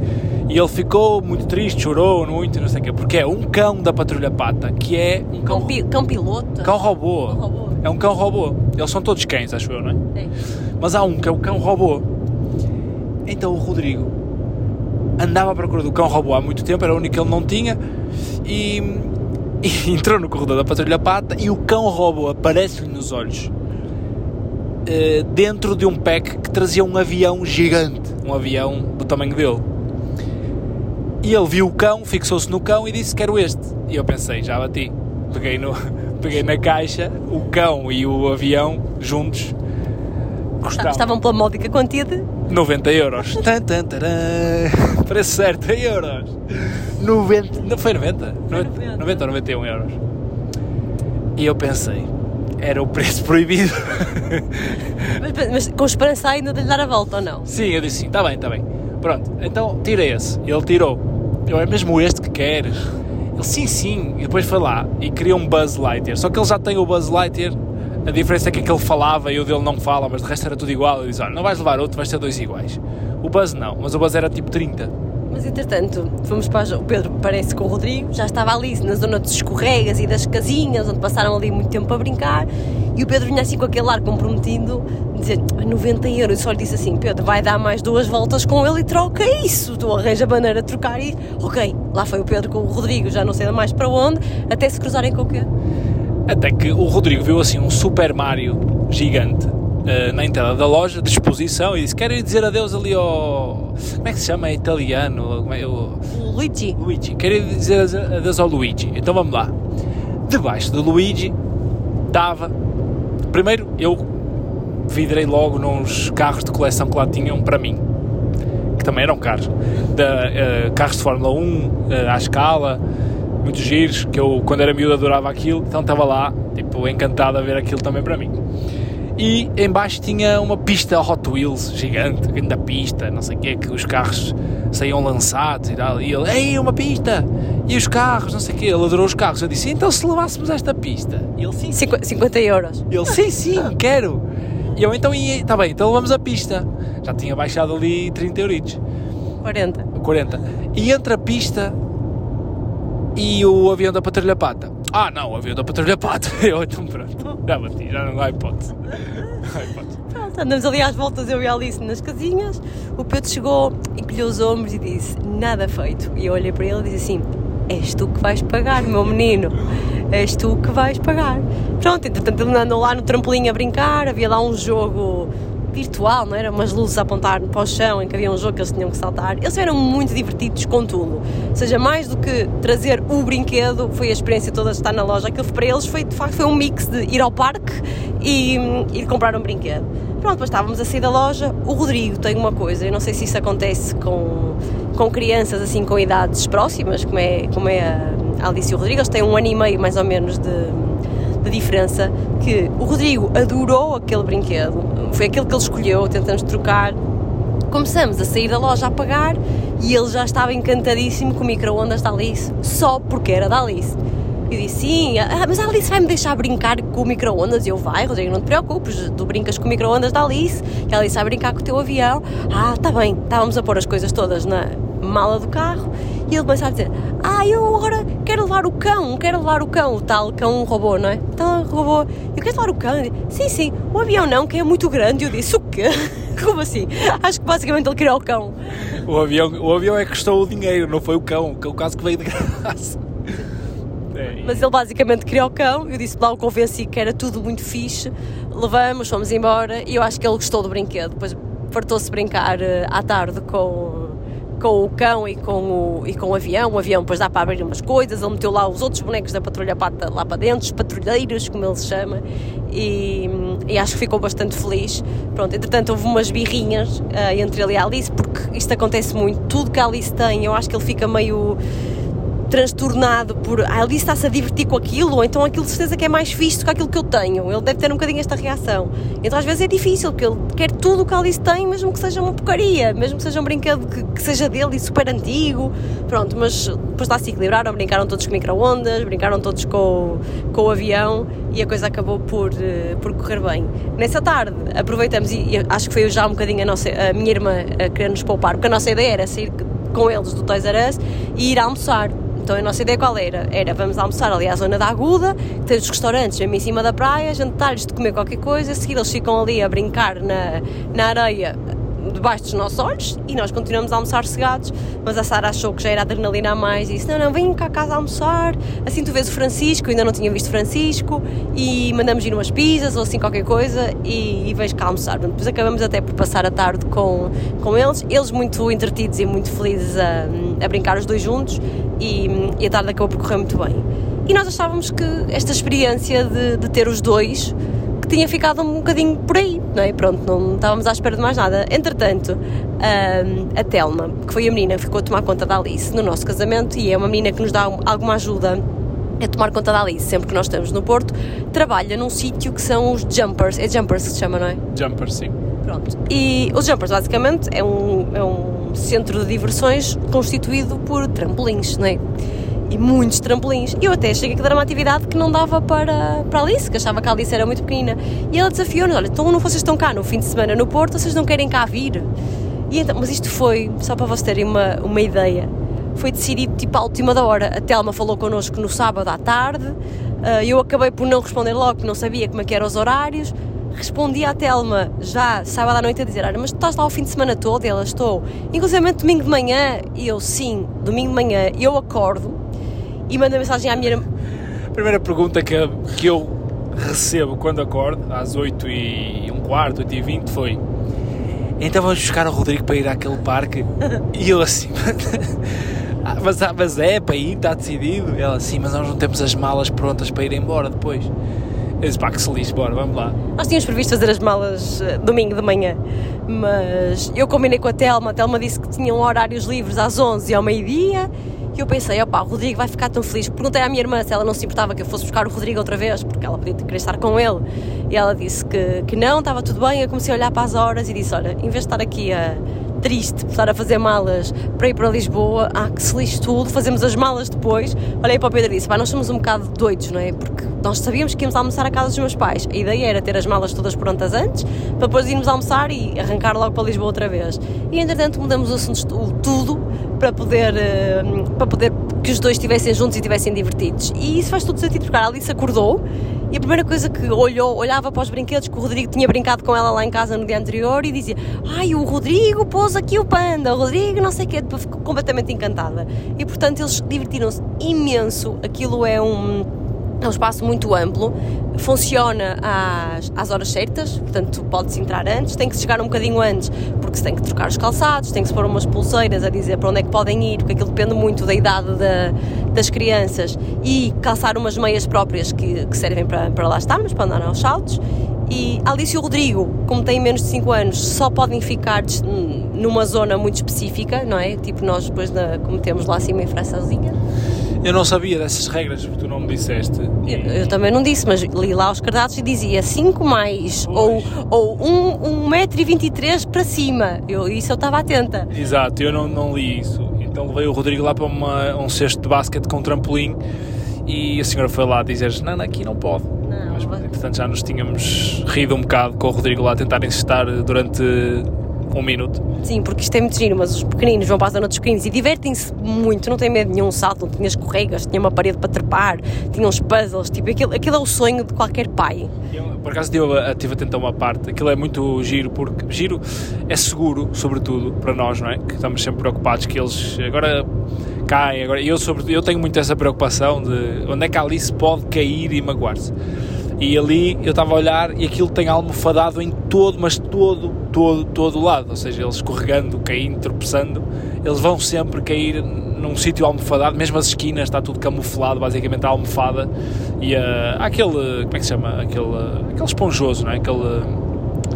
Speaker 1: E ele ficou muito triste, chorou muito, não sei o quê, porque é um cão da Patrulha Pata, que é um cão,
Speaker 2: Cão, pi- cão piloto.
Speaker 1: cão robô.
Speaker 2: Cão robô.
Speaker 1: É um cão robô. Eles são todos cães, acho eu, não é?
Speaker 2: É.
Speaker 1: Mas há um que é o cão robô. Então o Rodrigo andava à procura do cão robô há muito tempo, era o único que ele não tinha, e, e entrou no corredor da patrulha pata e o cão robô aparece-lhe nos olhos eh, dentro de um pack que trazia um avião gigante, um avião do tamanho dele. E ele viu o cão, fixou-se no cão e disse: Quero este. E eu pensei: Já bati. Peguei, no, peguei na caixa o cão e o avião juntos. Custavam
Speaker 2: Estavam pela módica quantia de
Speaker 1: 90 euros. Tan, tan, taran. Preço certo, em euros. 90. Não foi 90? 90, 90 ou 91 euros. E eu pensei, era o preço proibido.
Speaker 2: Mas, mas com esperança ainda de lhe dar a volta ou não?
Speaker 1: Sim, eu disse sim, está bem, está bem. Pronto, então tira esse. Ele tirou. Eu, é mesmo este que queres? Ele, sim, sim. E depois foi lá e criou um Buzz Lightyear. Só que ele já tem o Buzz Lightyear. A diferença é que aquele falava e o dele não fala, mas de resto era tudo igual. Ele diz, olha, não vais levar outro, vais ter dois iguais. O Buzz não, mas o Buzz era tipo 30.
Speaker 2: Mas entretanto, fomos para o Pedro parece com o Rodrigo, já estava ali na zona dos escorregas e das casinhas, onde passaram ali muito tempo a brincar, e o Pedro vinha assim com aquele ar comprometido, dizer 90 euros, e só lhe disse assim, Pedro, vai dar mais duas voltas com ele e troca isso, tu arranja a maneira de trocar e... Ok, lá foi o Pedro com o Rodrigo, já não sei mais para onde, até se cruzarem com o quê?
Speaker 1: Até que o Rodrigo viu assim um Super Mario gigante eh, na entrada da loja, de exposição, e disse: Quero ir dizer adeus ali ao. Como é que se chama? É italiano? Como é? O...
Speaker 2: Luigi.
Speaker 1: Luigi. Quero ir dizer adeus ao Luigi. Então vamos lá. Debaixo do Luigi estava. Primeiro, eu vidrei logo nos carros de coleção que lá tinham para mim. Que também eram carros. Da, eh, carros de Fórmula 1, eh, à escala, muitos giros, que eu quando era miúdo adorava aquilo, então estava lá, tipo, encantado a ver aquilo também para mim. E em baixo tinha uma pista Hot Wheels gigante, grande pista, não sei o que, que os carros saíam lançados e tal. E ele, ei, uma pista! E os carros, não sei o que, ele adorou os carros. Eu disse, então se levássemos esta pista? E ele, sim, sim.
Speaker 2: 50 euros.
Speaker 1: Ele, sim, sim, quero. E eu, então, está bem, então levamos a pista. Já tinha baixado ali 30 euritos.
Speaker 2: 40.
Speaker 1: 40. E entre a pista e o avião da Patrulha Pata. Ah, não, o avião da Patrulha Pata. Eu, então pronto, já bati, já não há hipótese. Não há hipótese.
Speaker 2: Pronto, andamos ali às voltas, eu e a Alice nas casinhas. O Pedro chegou, encolheu os ombros e disse: Nada feito. E eu olhei para ele e disse assim: És tu que vais pagar, meu menino. És tu que vais pagar. Pronto, entretanto, ele andou lá no trampolim a brincar. Havia lá um jogo virtual, não era? Umas luzes a apontar para o chão em que havia um jogo que eles tinham que saltar. Eles eram muito divertidos com tudo. Ou seja, mais do que trazer o brinquedo, foi a experiência toda de estar na loja. Aquilo para eles foi, de facto, foi um mix de ir ao parque e ir comprar um brinquedo. Pronto, depois estávamos a sair da loja. O Rodrigo tem uma coisa, eu não sei se isso acontece com, com crianças assim com idades próximas, como é, como é a Alice e o Rodrigo, eles têm um ano e meio mais ou menos de, de diferença, que o Rodrigo adorou aquele brinquedo, foi aquele que ele escolheu, tentamos trocar. Começamos a sair da loja a pagar e ele já estava encantadíssimo com o micro-ondas da Alice, só porque era da Alice. Eu disse, sim, ah, mas a Alice vai-me deixar brincar com o micro-ondas? E eu, vai, Rodrigo, não te preocupes, tu brincas com o micro-ondas da Alice e a Alice vai brincar com o teu avião. Ah, tá bem, estávamos a pôr as coisas todas na mala do carro e ele começa a dizer, ah, eu agora quero levar o cão, quero levar o cão, o tal cão robô, não é? Então, robô, eu quero levar o cão. Sim, sim, o avião não, que é muito grande. Eu disse, o quê? Como assim? Acho que basicamente ele queria o cão.
Speaker 1: O avião, o avião é que custou o dinheiro, não foi o cão, que é o caso que veio de graça. É,
Speaker 2: Mas ele basicamente queria o cão, eu disse lá, o convenci que era tudo muito fixe, levamos, fomos embora e eu acho que ele gostou do brinquedo. Depois fartou-se brincar eh, à tarde com, com o cão e com o, e com o avião. O avião depois dá para abrir umas coisas, ele meteu lá os outros bonecos da Patrulha Pata lá para dentro, os patrulheiros, como ele se chama, e, e acho que ficou bastante feliz. Pronto, entretanto houve umas birrinhas uh, entre ele e a Alice, porque isto acontece muito, tudo que a Alice tem, eu acho que ele fica meio transtornado por ah, Alice está-se a divertir com aquilo, ou então aquilo de certeza que é mais do que aquilo que eu tenho. Ele deve ter um bocadinho esta reação. Então às vezes é difícil, porque ele quer tudo o que a Alice tem, mesmo que seja uma porcaria, mesmo que seja um brinquedo que, que seja dele e super antigo. Pronto, mas depois lá se equilibraram, brincaram todos com micro-ondas, brincaram todos com, com o avião e a coisa acabou por, por correr bem. Nessa tarde aproveitamos e, e acho que foi já um bocadinho a, nossa, a minha irmã a querer nos poupar, porque a nossa ideia era sair com eles do Toys R Us e ir almoçar. Então a nossa ideia qual era? Era vamos almoçar ali à zona da Aguda, ter os restaurantes mesmo em cima da praia, jantares de comer qualquer coisa, a seguir eles ficam ali a brincar na, na areia debaixo dos nossos olhos e nós continuamos a almoçar cegados, mas a Sara achou que já era adrenalina a mais e disse, não, não, vem cá a casa almoçar, assim tu vês o Francisco, ainda não tinha visto Francisco, e mandamos ir umas pizzas ou assim qualquer coisa e, e vais cá almoçar. Depois acabamos até por passar a tarde com, com eles, eles muito entretidos e muito felizes a, a brincar os dois juntos e, e a tarde acabou por correr muito bem. E nós achávamos que esta experiência de, de ter os dois que tinha ficado um bocadinho por aí, não é? Pronto, não estávamos à espera de mais nada. Entretanto, a Telma, que foi a menina que ficou a tomar conta da Alice no nosso casamento e é uma menina que nos dá alguma ajuda a tomar conta da Alice sempre que nós estamos no Porto, trabalha num sítio que são os Jumpers. É Jumpers que se chama, não é?
Speaker 1: Jumpers, sim.
Speaker 2: Pronto. E os Jumpers, basicamente, é um, é um centro de diversões constituído por trampolins, não é? E muitos trampolins. E eu até cheguei a dar uma atividade que não dava para, para a Alice, que achava que a Alice era muito pequenina. E ela desafiou-nos: olha, então não vocês estão cá no fim de semana no Porto, vocês não querem cá vir? E então, mas isto foi, só para vocês terem uma, uma ideia, foi decidido tipo à última da hora. A Telma falou connosco no sábado à tarde, uh, eu acabei por não responder logo, porque não sabia como é que eram os horários. Respondi à Telma já sábado à noite a dizer: Olha, mas estás lá o fim de semana todo? E ela estou. Inclusive domingo de manhã. E eu, sim, domingo de manhã. Eu acordo e manda mensagem à minha.
Speaker 1: A primeira pergunta que, que eu recebo quando acordo, às 8 e um quarto, 8 e 20, foi então vamos buscar o Rodrigo para ir àquele parque? E eu assim ah, mas, mas é para ir, está decidido. Ela assim, mas nós não temos as malas prontas para ir embora depois. Eu disse pá que se lixe, bora, vamos lá.
Speaker 2: Nós tínhamos previsto fazer as malas uh, domingo de manhã mas eu combinei com a Telma a Telma disse que tinham horários livres às 11 e ao meio-dia e eu pensei, opá, o Rodrigo vai ficar tão feliz. Perguntei à minha irmã se ela não se importava que eu fosse buscar o Rodrigo outra vez, porque ela podia querer estar com ele. E ela disse que, que não, estava tudo bem. Eu comecei a olhar para as horas e disse: Olha, em vez de estar aqui a triste por estar a fazer malas para ir para Lisboa, ah, que se lixe tudo, fazemos as malas depois. Olhei para o Pedro e disse: Pá, nós somos um bocado doidos, não é? Porque nós sabíamos que íamos almoçar à casa dos meus pais. A ideia era ter as malas todas prontas antes, para depois irmos almoçar e arrancar logo para Lisboa outra vez. E entretanto mudamos o assunto tudo para poder, eh, para poder que os dois estivessem juntos e estivessem divertidos. E isso faz todo sentido, porque a Alice acordou e a primeira coisa que olhou, olhava para os brinquedos que o Rodrigo tinha brincado com ela lá em casa no dia anterior e dizia: Ai, o Rodrigo pôs aqui o panda, o Rodrigo não sei o quê, ficou completamente encantada. E portanto eles divertiram-se imenso. Aquilo é um é um espaço muito amplo, funciona às, às horas certas, portanto pode-se entrar antes, tem que chegar um bocadinho antes, porque se tem que trocar os calçados, tem que se pôr umas pulseiras a dizer para onde é que podem ir, porque aquilo depende muito da idade da, das crianças, e calçar umas meias próprias que, que servem para, para lá estarmos, para andar aos saltos. E Alice e o Rodrigo, como têm menos de 5 anos, só podem ficar numa zona muito específica, não é? Tipo nós depois, na, como temos lá acima em Françazinha
Speaker 1: eu não sabia dessas regras, porque tu não me disseste.
Speaker 2: Eu, eu também não disse, mas li lá os cardápios e dizia 5 mais, ou, ou 1,23m um, um para cima. Eu, isso eu estava atenta.
Speaker 1: Exato, eu não, não li isso. Então levei o Rodrigo lá para uma, um cesto de basquete com um trampolim e a senhora foi lá dizer não, aqui não pode. Não, mas, entretanto, já nos tínhamos rido um bocado com o Rodrigo lá a tentar insistar durante um minuto.
Speaker 2: Sim, porque isto é muito giro, mas os pequeninos vão para a zona dos pequeninos e divertem-se muito, não têm medo de nenhum salto, não tinha escorregas, tinha uma parede para trepar, tinha uns puzzles, tipo, aquilo, aquilo é o sonho de qualquer pai.
Speaker 1: Eu, por acaso estive a tentar uma parte, aquilo é muito giro, porque giro é seguro, sobretudo, para nós, não é? Que estamos sempre preocupados que eles agora caem, agora, eu, sobre, eu tenho muito essa preocupação de onde é que a Alice pode cair e magoar-se. E ali eu estava a olhar e aquilo tem almofadado em todo, mas todo, todo, todo lado. Ou seja, eles escorregando, caindo, tropeçando, eles vão sempre cair num sítio almofadado, mesmo as esquinas está tudo camuflado, basicamente a almofada. E uh, aquele, como é que se chama? Aquele, aquele esponjoso, não é? Aquele,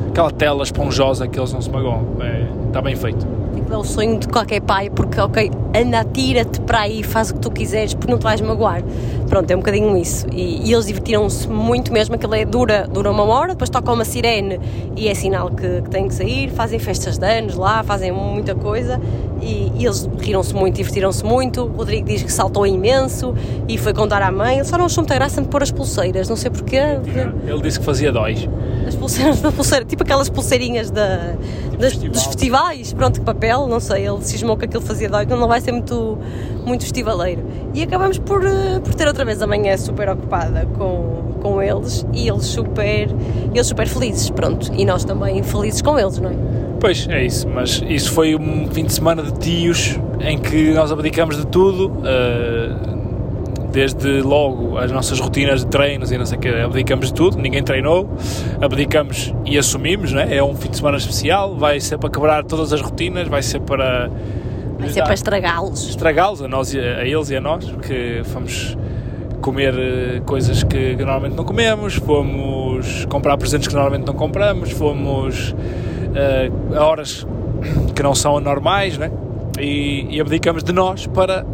Speaker 1: aquela tela esponjosa que eles não se magoam. É, está bem feito
Speaker 2: é o sonho de qualquer pai, porque, ok, anda, tira-te para aí, faz o que tu quiseres, porque não te vais magoar. Pronto, é um bocadinho isso. E, e eles divertiram-se muito mesmo, aquilo é dura, dura uma hora, depois toca uma sirene e é sinal que, que tem que sair, fazem festas de anos lá, fazem muita coisa e, e eles riram-se muito, divertiram-se muito. O Rodrigo diz que saltou imenso e foi contar à mãe. Ele só não achou muita graça de pôr as pulseiras, não sei porquê.
Speaker 1: Ele disse que fazia dois.
Speaker 2: As pulseiras pulseira, tipo aquelas pulseirinhas da, festival. dos festivais, pronto, de papel, não sei. Ele cismou que aquilo fazia dói, não vai ser muito, muito festivaleiro. E acabamos por, eh, por ter outra vez a manhã super ocupada com, com eles e eles super, eles super felizes, pronto. E nós também felizes com eles, não é?
Speaker 1: Pois, é isso, mas isso foi um fim de semana de tios em que nós abdicamos de tudo, uh, desde logo as nossas rotinas de treinos e não sei o que, abdicamos de tudo, ninguém treinou, abdicamos e assumimos, não é? é um fim de semana especial, vai ser para quebrar todas as rotinas, vai ser para...
Speaker 2: Vai ser para estragá-los.
Speaker 1: Estragá-los, a, nós, a eles e a nós, porque fomos comer eh, coisas que, que, normalmente não comemos, fomos comprar presentes que normalmente não compramos, fomos uh, a horas que não são normais, né? E, e abdicamos de nós para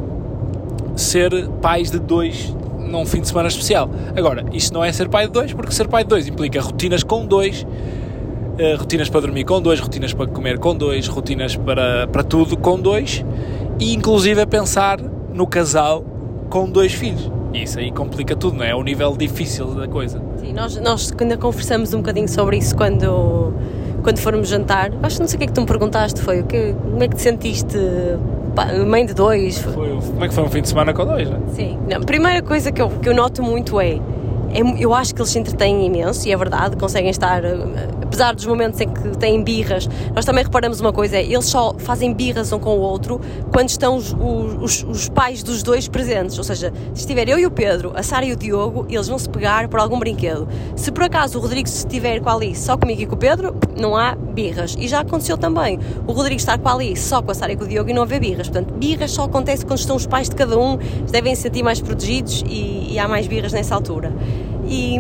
Speaker 1: ser pais de dois num fim de semana especial. Agora, isto não é ser pai de dois, porque ser pai de dois implica rotinas com dois, uh, rotinas para dormir com dois, rotinas para comer com dois, rotinas para, para tudo com dois, e inclusive a pensar no casal com dois filhos. E isso aí complica tudo, não é? É o nível difícil da coisa.
Speaker 2: Sim, nós, nós ainda conversamos um bocadinho sobre isso quando, quando formos jantar. Acho que não sei o que é que tu me perguntaste, foi o que, como é que te sentiste mãe de dois?
Speaker 1: Foi, como é que foi um fim de semana com dois, não é?
Speaker 2: Sim. Não, a primeira coisa que eu, que eu noto muito é é, eu acho que eles se entretêm imenso e é verdade, conseguem estar, eh, apesar dos momentos em que têm birras, nós também reparamos uma coisa, é, eles só fazem birras um com o outro quando estão os, os, os pais dos dois presentes, ou seja, se estiver eu e o Pedro, a Sara e o Diogo, eles vão se pegar por algum brinquedo. Se por acaso o Rodrigo estiver com a Alice só comigo e com o Pedro, não há birras. E já aconteceu também, o Rodrigo estar com a Alice só com a Sara e com o Diogo e não haver birras. Portanto, birras só acontece quando estão os pais de cada um, devem se sentir mais protegidos e, e há mais birras nessa altura. E,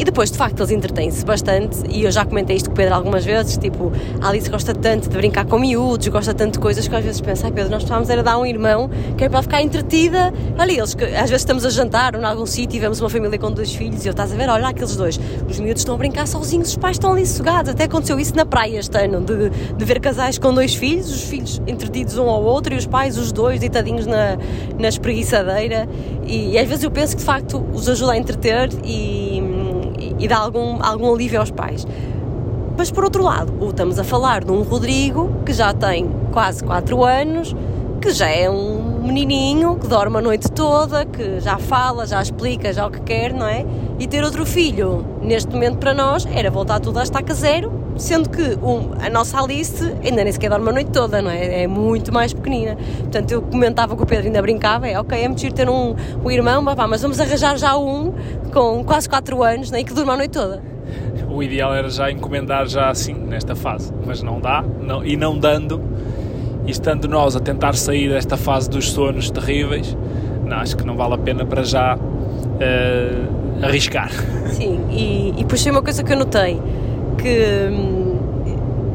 Speaker 2: e depois, de facto, eles entretêm-se bastante. E eu já comentei isto com o Pedro algumas vezes. Tipo, a Alice gosta tanto de brincar com miúdos, gosta tanto de coisas que às vezes pensa, ai Pedro, nós precisávamos era dar um irmão que é para ficar entretida. Olha, eles, às vezes estamos a jantar ou em algum sítio e vemos uma família com dois filhos e eu estás a ver, olha aqueles dois. Os miúdos estão a brincar sozinhos, os pais estão ali sossegados. Até aconteceu isso na praia este ano, de, de ver casais com dois filhos, os filhos entretidos um ao outro e os pais, os dois, deitadinhos na, na espreguiçadeira. E, e às vezes eu penso que de facto os ajuda a entreter e, e dá algum, algum alívio aos pais. Mas por outro lado, estamos a falar de um Rodrigo que já tem quase 4 anos, que já é um menininho, que dorme a noite toda, que já fala, já explica, já o que quer, não é? E ter outro filho, neste momento para nós, era voltar tudo a estaca zero, sendo que um, a nossa Alice ainda nem sequer dorme a noite toda, não é? É muito mais pequenina. Portanto, eu comentava com o Pedro, ainda brincava, é ok, é muito ter um, um irmão, mas vamos arranjar já um com quase 4 anos né, e que durma a noite toda.
Speaker 1: O ideal era já encomendar já assim, nesta fase, mas não dá, não, e não dando, e estando nós a tentar sair desta fase dos sonos terríveis, não, acho que não vale a pena para já uh, arriscar.
Speaker 2: Sim, e, e puxei uma coisa que eu notei, que hum,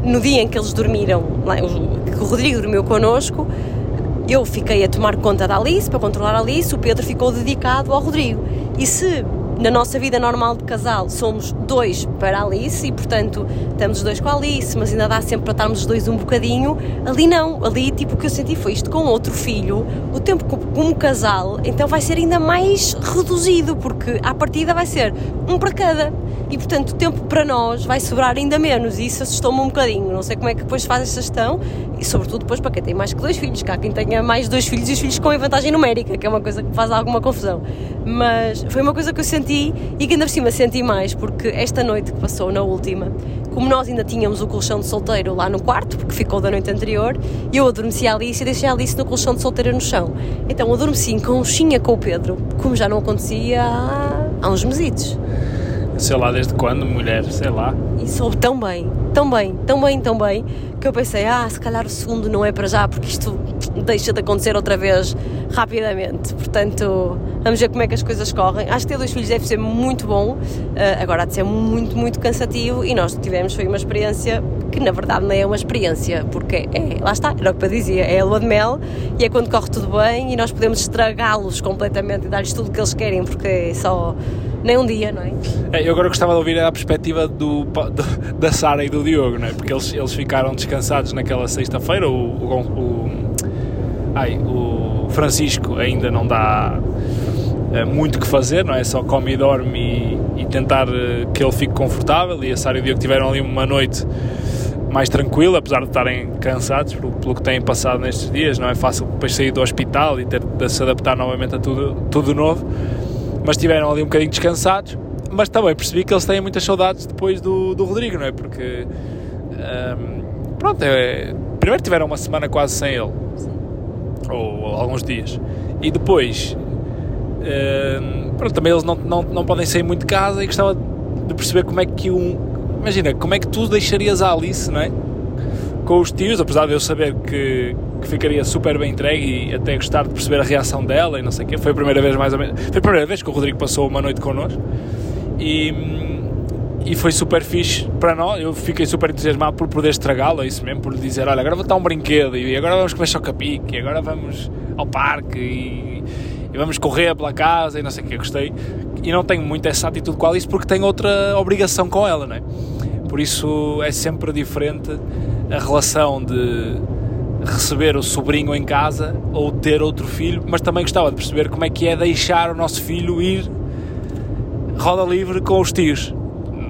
Speaker 2: no dia em que eles dormiram, que o Rodrigo dormiu connosco, eu fiquei a tomar conta da Alice, para controlar a Alice, o Pedro ficou dedicado ao Rodrigo. E se na nossa vida normal de casal somos dois para a Alice e, portanto, estamos os dois com a Alice, mas ainda dá sempre para estarmos os dois um bocadinho. Ali não, ali tipo o que eu senti foi isto com outro filho, o tempo como casal, então vai ser ainda mais reduzido, porque à partida vai ser um para cada. E portanto o tempo para nós vai sobrar ainda menos e isso assustou-me um bocadinho. Não sei como é que depois faz esta gestão e sobretudo depois para quem tem mais que dois filhos, há quem tenha mais dois filhos e os filhos com vantagem numérica, que é uma coisa que faz alguma confusão. Mas foi uma coisa que eu senti e que ainda por cima senti mais, porque esta noite que passou, na última, como nós ainda tínhamos o colchão de solteiro lá no quarto, porque ficou da noite anterior, eu adormeci a Alice e deixei a Alice no colchão de solteiro no chão. Então adormeci em conchinha com o Pedro, como já não acontecia há uns mesitos.
Speaker 1: Sei lá desde quando, mulher, sei lá.
Speaker 2: E soube tão bem, tão bem, tão bem, tão bem, que eu pensei, ah, se calhar o segundo não é para já, porque isto deixa de acontecer outra vez rapidamente. Portanto, vamos ver como é que as coisas correm. Acho que ter dois filhos deve ser muito bom, uh, agora há de ser muito, muito cansativo e nós tivemos, foi uma experiência que na verdade não é uma experiência, porque é, lá está, era o que eu dizia, é a lua de mel e é quando corre tudo bem e nós podemos estragá-los completamente e dar-lhes tudo o que eles querem, porque é só nem um dia, não é? é
Speaker 1: eu agora gostava de ouvir a perspectiva do, do da Sara e do Diogo, não é? Porque eles, eles ficaram descansados naquela sexta-feira, o, o, o, o Francisco ainda não dá é, muito que fazer, não é? Só come e dorme e, e tentar eh, que ele fique confortável e a Sara e o Diogo tiveram ali uma noite mais tranquila, apesar de estarem cansados pelo, pelo, que têm passado nestes dias, não é fácil depois sair do hospital e ter de se adaptar novamente a tudo, tudo novo mas estiveram ali um bocadinho descansados. Mas também percebi que eles têm muitas saudades depois do, do Rodrigo, não é? Porque um, pronto, é, primeiro tiveram uma semana quase sem ele, ou, alguns dias, e depois, uh, pronto, também eles não, não, não podem sair muito de casa e gostava de perceber como é que um, imagina, como é que tu deixarias a Alice, não é? Com os tios, apesar de eu saber que, que ficaria super bem entregue e até gostar de perceber a reação dela e não sei o quê. Foi a primeira vez mais ou menos, foi a primeira vez que o Rodrigo passou uma noite connosco e, e foi super fixe para nós. Eu fiquei super entusiasmado por poder estragá-lo, é isso mesmo, por lhe dizer: olha, agora vou dar um brinquedo e agora vamos comer chocapique, e agora vamos ao parque e, e, vamos correr pela casa e não sei o. Eu gostei e não tenho muito essa atitude com a Alice porque tenho outra obrigação com ela, não é? Por isso é sempre diferente a relação de receber o sobrinho em casa ou ter outro filho, mas também gostava de perceber como é que é deixar o nosso filho ir roda livre com os tios.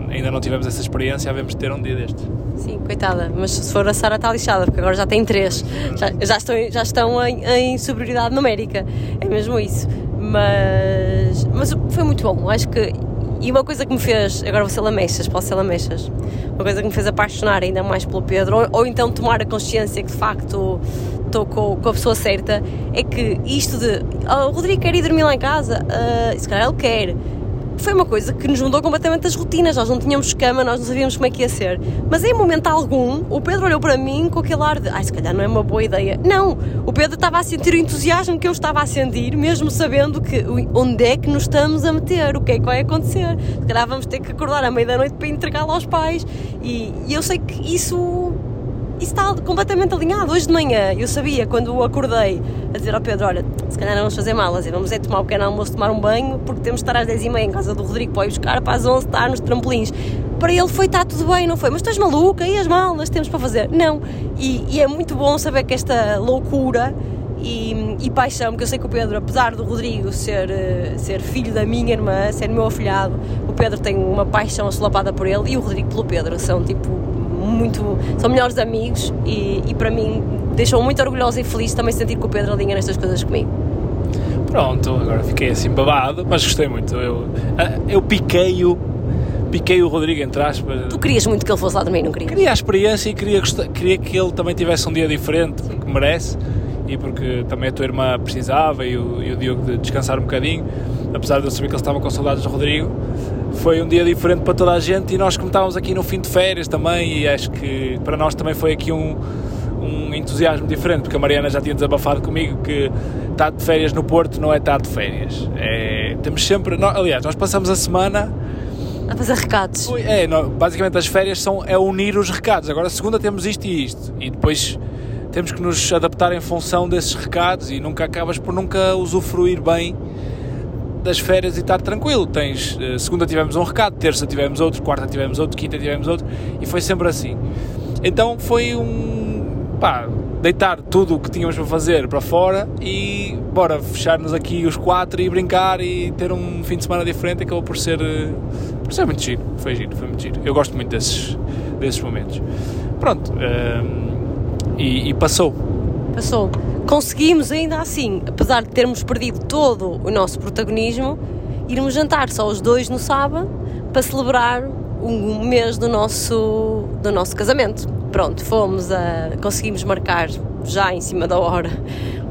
Speaker 1: Ainda não tivemos essa experiência, havemos de ter um dia destes.
Speaker 2: Sim, coitada, mas se for a Sara está lixada, porque agora já tem três, já, já estão, já estão em, em superioridade numérica, é mesmo isso. Mas, mas foi muito bom, acho que. E uma coisa que me fez, agora vou ser lamechas, posso ser lamechas, uma coisa que me fez apaixonar ainda mais pelo Pedro, ou, ou então tomar a consciência que de facto estou com, com, a pessoa certa, é que isto de oh, o Rodrigo quer ir dormir lá em casa, uh, se calhar ele quer, foi uma coisa que nos mudou completamente as rotinas. Nós não tínhamos cama, nós não sabíamos como é que ia ser. Mas em momento algum, o Pedro olhou para mim com aquele ar de ai, se calhar não é uma boa ideia. Não! O Pedro estava a sentir o entusiasmo que eu estava a sentir, mesmo sabendo que onde é que nos estamos a meter, o que é que vai acontecer. Se calhar vamos ter que acordar à meia da noite para entregá-lo aos pais. E, e eu sei que isso está completamente alinhado. Hoje de manhã eu sabia, quando acordei, a dizer ao Pedro: Olha, se calhar não vamos fazer malas, vamos é tomar um pequeno almoço, tomar um banho, porque temos de estar às 10h30 em casa do Rodrigo para ir buscar, para as 11 estar nos trampolins. Para ele foi: Está tudo bem, não foi? Mas estás maluca? E as malas temos para fazer? Não. E, e é muito bom saber que esta loucura. E, e, paixão, porque eu sei que o Pedro, apesar do Rodrigo ser, eh, ser filho da minha irmã, ser meu afilhado, o Pedro tem uma paixão assolapada por ele e o Rodrigo pelo Pedro. São tipo muito. são melhores amigos e, e para mim deixou muito orgulhosa e feliz também sentir que o Pedro alinha nestas coisas comigo.
Speaker 1: Pronto, agora fiquei assim babado, mas gostei muito. Eu, ah, eu piquei-o, piquei o Rodrigo entre aspas.
Speaker 2: Tu querias muito que ele fosse lá também, não querias?
Speaker 1: Queria a experiência e queria, queria que ele também tivesse um dia diferente, porque merece e porque também a tua irmã precisava e o, e o Diogo de descansar um bocadinho, apesar de eu saber que ele estava com saudades do Rodrigo foi um dia diferente para toda a gente e nós como estávamos aqui no fim de férias também e acho que para nós também foi aqui um, um entusiasmo diferente porque a Mariana já tinha desabafado comigo que estar de férias no Porto não é estar de férias. É, temos sempre, nós, aliás nós passamos a semana
Speaker 2: a fazer recados.
Speaker 1: É, basicamente as férias são é unir os recados, agora segunda temos isto e isto. E depois temos que nos adaptar em função desses recados e nunca acabas por nunca usufruir bem das férias e estar tranquilo. Tens, uh, segunda tivemos um recado, terça tivemos outro, quarta tivemos outro, quinta tivemos outro e foi sempre assim. Então foi um. pá, deitar tudo o que tínhamos para fazer para fora e bora fechar-nos aqui os quatro e brincar e ter um fim de semana diferente. Acabou por ser, uh, por ser muito giro. Foi giro, foi muito giro. Eu gosto muito desses, desses momentos. Pronto, uh, e, e passou.
Speaker 2: Passou conseguimos ainda assim, apesar de termos perdido todo o nosso protagonismo, irmos jantar só os dois no sábado para celebrar um mês do nosso, do nosso casamento. Pronto, fomos a. conseguimos marcar já em cima da hora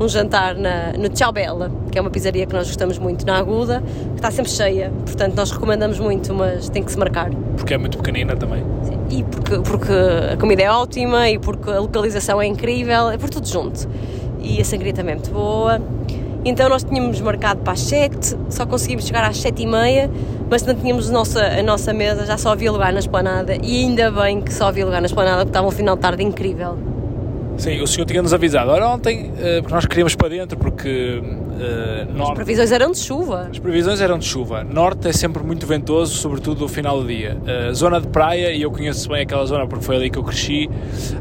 Speaker 2: um jantar na, no Tchau Bela, que é uma pizzaria que nós gostamos muito na Aguda, que está sempre cheia, portanto nós recomendamos muito, mas tem que se marcar.
Speaker 1: Porque é muito pequenina também.
Speaker 2: Sim, e porque, porque a comida é ótima e porque a localização é incrível, é por tudo junto e a sangria também é muito boa. Então nós tínhamos marcado para as 7, só conseguimos chegar às 7 e meia, mas não tínhamos a nossa, a nossa mesa, já só havia lugar na esplanada e ainda bem que só havia lugar na esplanada porque estava um final de tarde incrível.
Speaker 1: Sim, o senhor tinha-nos avisado. Ora, ontem, uh, porque nós queríamos para dentro, porque.
Speaker 2: Uh, norte, as previsões eram de chuva.
Speaker 1: As previsões eram de chuva. Norte é sempre muito ventoso, sobretudo no final do dia. Uh, zona de praia, e eu conheço bem aquela zona porque foi ali que eu cresci,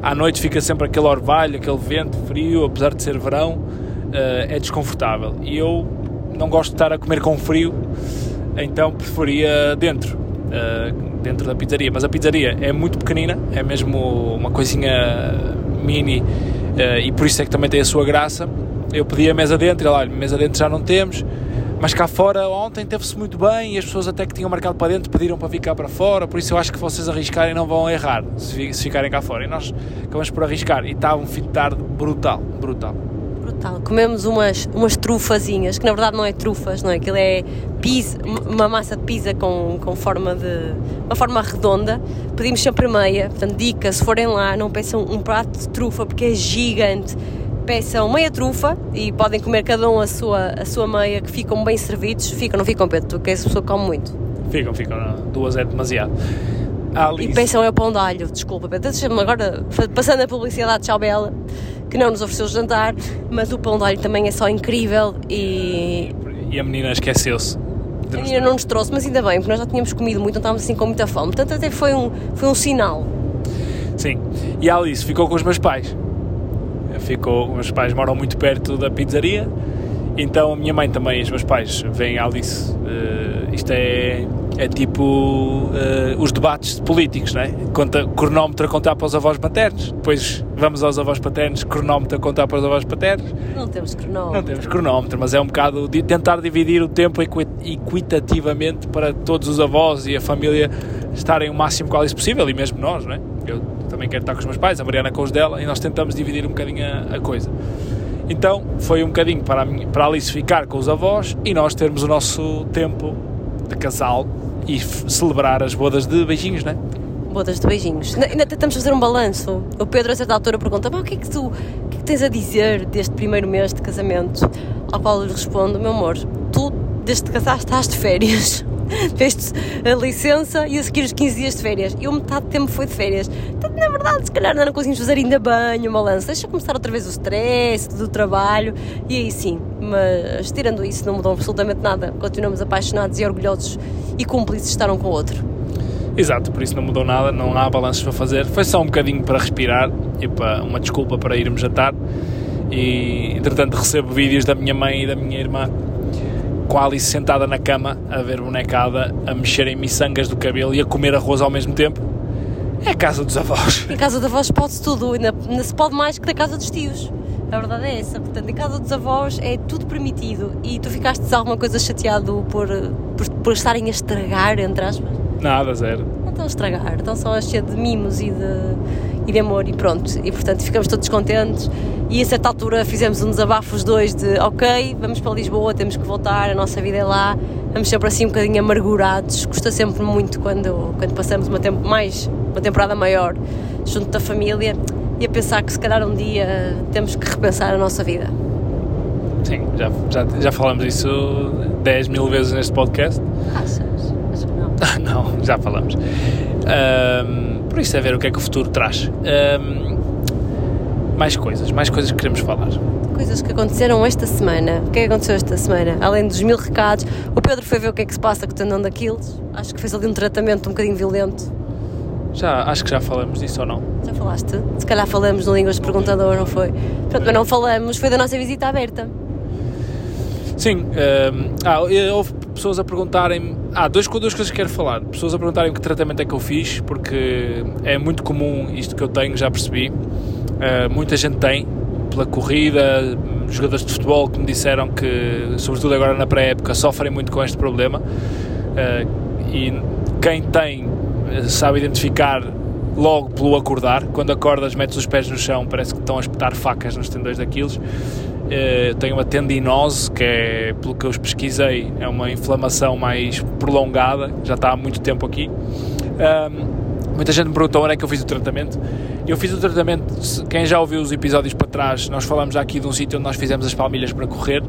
Speaker 1: à noite fica sempre aquele orvalho, aquele vento frio, apesar de ser verão, é desconfortável. E eu não gosto de estar a comer com frio, então preferia dentro. dentro da pizzaria, mas a pizzaria é muito pequenina, é mesmo uma coisinha mini uh, e por isso é que também tem a sua graça. Eu pedi a mesa dentro, e lá, mesa dentro já não temos, Mas cá fora ontem teve-se muito bem e as pessoas até que tinham marcado para dentro pediram para ficar para fora, por isso eu acho que vocês arriscarem não vão errar se, se ficarem cá fora. E nós acabamos por arriscar e estava um fim de tarde brutal, brutal.
Speaker 2: Comemos umas, umas trufazinhas, que na verdade não é trufas, não é? Aquilo é pizza, uma massa de pizza com, com forma de. uma forma redonda. Pedimos sempre meia, portanto, dica, se forem lá, não peçam um prato de trufa porque é gigante. Peçam meia trufa e podem comer cada um a sua, a sua meia, que ficam bem servidos. Ficam, não ficam, Pedro, porque essa pessoa come muito.
Speaker 1: Ficam, ficam, duas é demasiado.
Speaker 2: E peçam é o pão de alho, desculpa. Deixa-me agora, passando a publicidade, tchau Bela que não nos ofereceu jantar, mas o pão de alho também é só incrível e.
Speaker 1: E a menina esqueceu-se.
Speaker 2: A menina não nos trouxe, mas ainda bem, porque nós já tínhamos comido muito, não estávamos assim com muita fome. Portanto, até foi um, foi um sinal.
Speaker 1: Sim. E a Alice ficou com os meus pais. Ficou, os meus pais moram muito perto da pizzaria, então a minha mãe também os meus pais vêm a Alice. Uh, isto é é tipo uh, os debates políticos, não é? Conta, cronómetro a contar para os avós paternos, depois vamos aos avós paternos, cronómetro a contar para os avós paternos.
Speaker 2: Não temos cronómetro.
Speaker 1: Não temos cronómetro, mas é um bocado de tentar dividir o tempo equitativamente para todos os avós e a família estarem o máximo qual é possível, e mesmo nós, não é? Eu também quero estar com os meus pais, a Mariana com os dela, e nós tentamos dividir um bocadinho a, a coisa. Então foi um bocadinho para a, minha, para a Alice ficar com os avós e nós termos o nosso tempo de casal e celebrar as bodas de beijinhos, não é?
Speaker 2: Bodas de beijinhos. Ainda tentamos fazer um balanço. O Pedro, a certa altura, pergunta: o que é que tu o que é que tens a dizer deste primeiro mês de casamento? Ao qual eu respondo: meu amor, tu, desde que casaste, estás de férias. Fez a licença e a seguir os 15 dias de férias. E o metade do tempo foi de férias. Na verdade, se calhar não conseguimos fazer ainda bem o balanço. Deixa começar outra vez o stress do trabalho. E aí sim, mas tirando isso, não mudou absolutamente nada. Continuamos apaixonados e orgulhosos e cúmplices estar um com o outro.
Speaker 1: Exato, por isso não mudou nada, não há balanços para fazer. Foi só um bocadinho para respirar e para uma desculpa para irmos jantar. E entretanto recebo vídeos da minha mãe e da minha irmã com a Alice sentada na cama a ver bonecada, a mexer em miçangas do cabelo e a comer arroz ao mesmo tempo. É a casa dos avós.
Speaker 2: Em casa dos avós pode-se tudo, ainda, ainda se pode mais que na casa dos tios. A verdade é essa. Portanto, em casa dos avós é tudo permitido. E tu ficaste alguma coisa chateado por, por, por estarem a estragar, entre aspas?
Speaker 1: Nada, zero.
Speaker 2: Não estão a estragar, estão só a cheio de mimos e de, e de amor e pronto. E portanto ficamos todos contentes. E a certa altura fizemos um desabafo os dois de ok, vamos para Lisboa, temos que voltar, a nossa vida é lá. Vamos sempre assim um bocadinho amargurados. Custa sempre muito quando, quando passamos uma, tempo, mais, uma temporada maior junto da família e a pensar que se calhar um dia temos que repensar a nossa vida.
Speaker 1: Sim, já, já, já falamos isso 10 mil vezes neste podcast.
Speaker 2: Achas? Acho que não.
Speaker 1: não, já falamos. Um, por isso é ver o que é que o futuro traz. Um, mais coisas, mais coisas que queremos falar.
Speaker 2: Coisas que aconteceram esta semana. O que é que aconteceu esta semana? Além dos mil recados, o Pedro foi ver o que é que se passa com o tendão daqueles. Acho que fez ali um tratamento um bocadinho violento.
Speaker 1: Já, acho que já falamos disso ou não?
Speaker 2: Já falaste? Se calhar falamos no Línguas de Perguntador, não foi? Pronto, mas não falamos, foi da nossa visita aberta.
Speaker 1: Sim, um, ah, houve pessoas a perguntarem Ah, duas, duas coisas que quero falar. Pessoas a perguntarem que tratamento é que eu fiz, porque é muito comum isto que eu tenho, já percebi. Uh, muita gente tem, pela corrida, jogadores de futebol que me disseram que, sobretudo agora na pré-época, sofrem muito com este problema. Uh, e quem tem sabe identificar logo pelo acordar. Quando acordas, metes os pés no chão, parece que estão a espetar facas nos tendões daqueles. Uh, tenho uma tendinose, que é, pelo que eu pesquisei, é uma inflamação mais prolongada, já está há muito tempo aqui. muita gente me perguntou onde é que eu fiz o tratamento. Eu fiz o tratamento, quem já ouviu os episódios para trás, nós falamos aqui de um sítio onde nós fizemos as palmilhas para correr,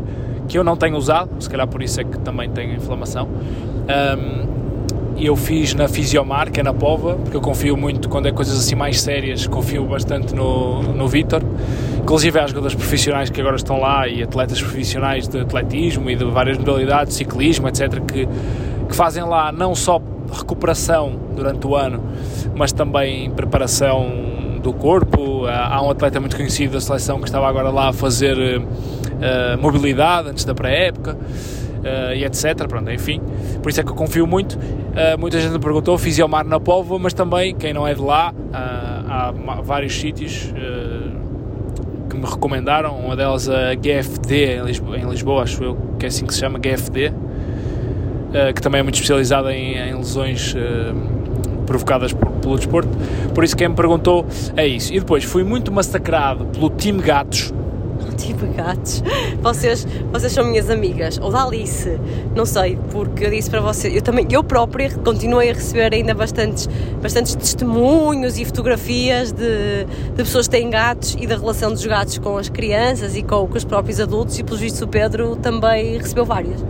Speaker 1: que eu não tenho usado, se calhar por isso é que também tenho inflamação. Um, eu fiz na Fisiomar, que é na Pova, porque eu confio muito quando é coisas assim mais sérias, confio bastante no, no Vitor. Inclusive há jogadores profissionais que agora estão lá e atletas profissionais de atletismo e de várias modalidades, ciclismo, etc., que, que fazem lá não só recuperação durante o ano, mas também preparação do corpo. Há um atleta muito conhecido da seleção que estava agora lá a fazer uh, mobilidade antes da pré-época uh, e etc. Pronto, enfim, por isso é que eu confio muito. Uh, muita gente me perguntou, fiz ao mar na Póvoa, mas também, quem não é de lá, uh, há vários sítios que me recomendaram, uma delas a GFD em Lisboa, em Lisboa acho eu que é assim que se chama, GFD, que também é muito especializada em, em lesões provocadas por, pelo desporto. Por isso quem me perguntou é isso. E depois fui muito massacrado pelo time Gatos,
Speaker 2: tipo gatos. Vocês, vocês são minhas amigas. Ou da Alice, não sei, porque eu disse para vocês, eu também, eu própria continuei a receber ainda bastantes, bastantes testemunhos e fotografias de, de pessoas que têm gatos e da relação dos gatos com as crianças e com, com os próprios adultos, e pelos vistos o Pedro também recebeu várias.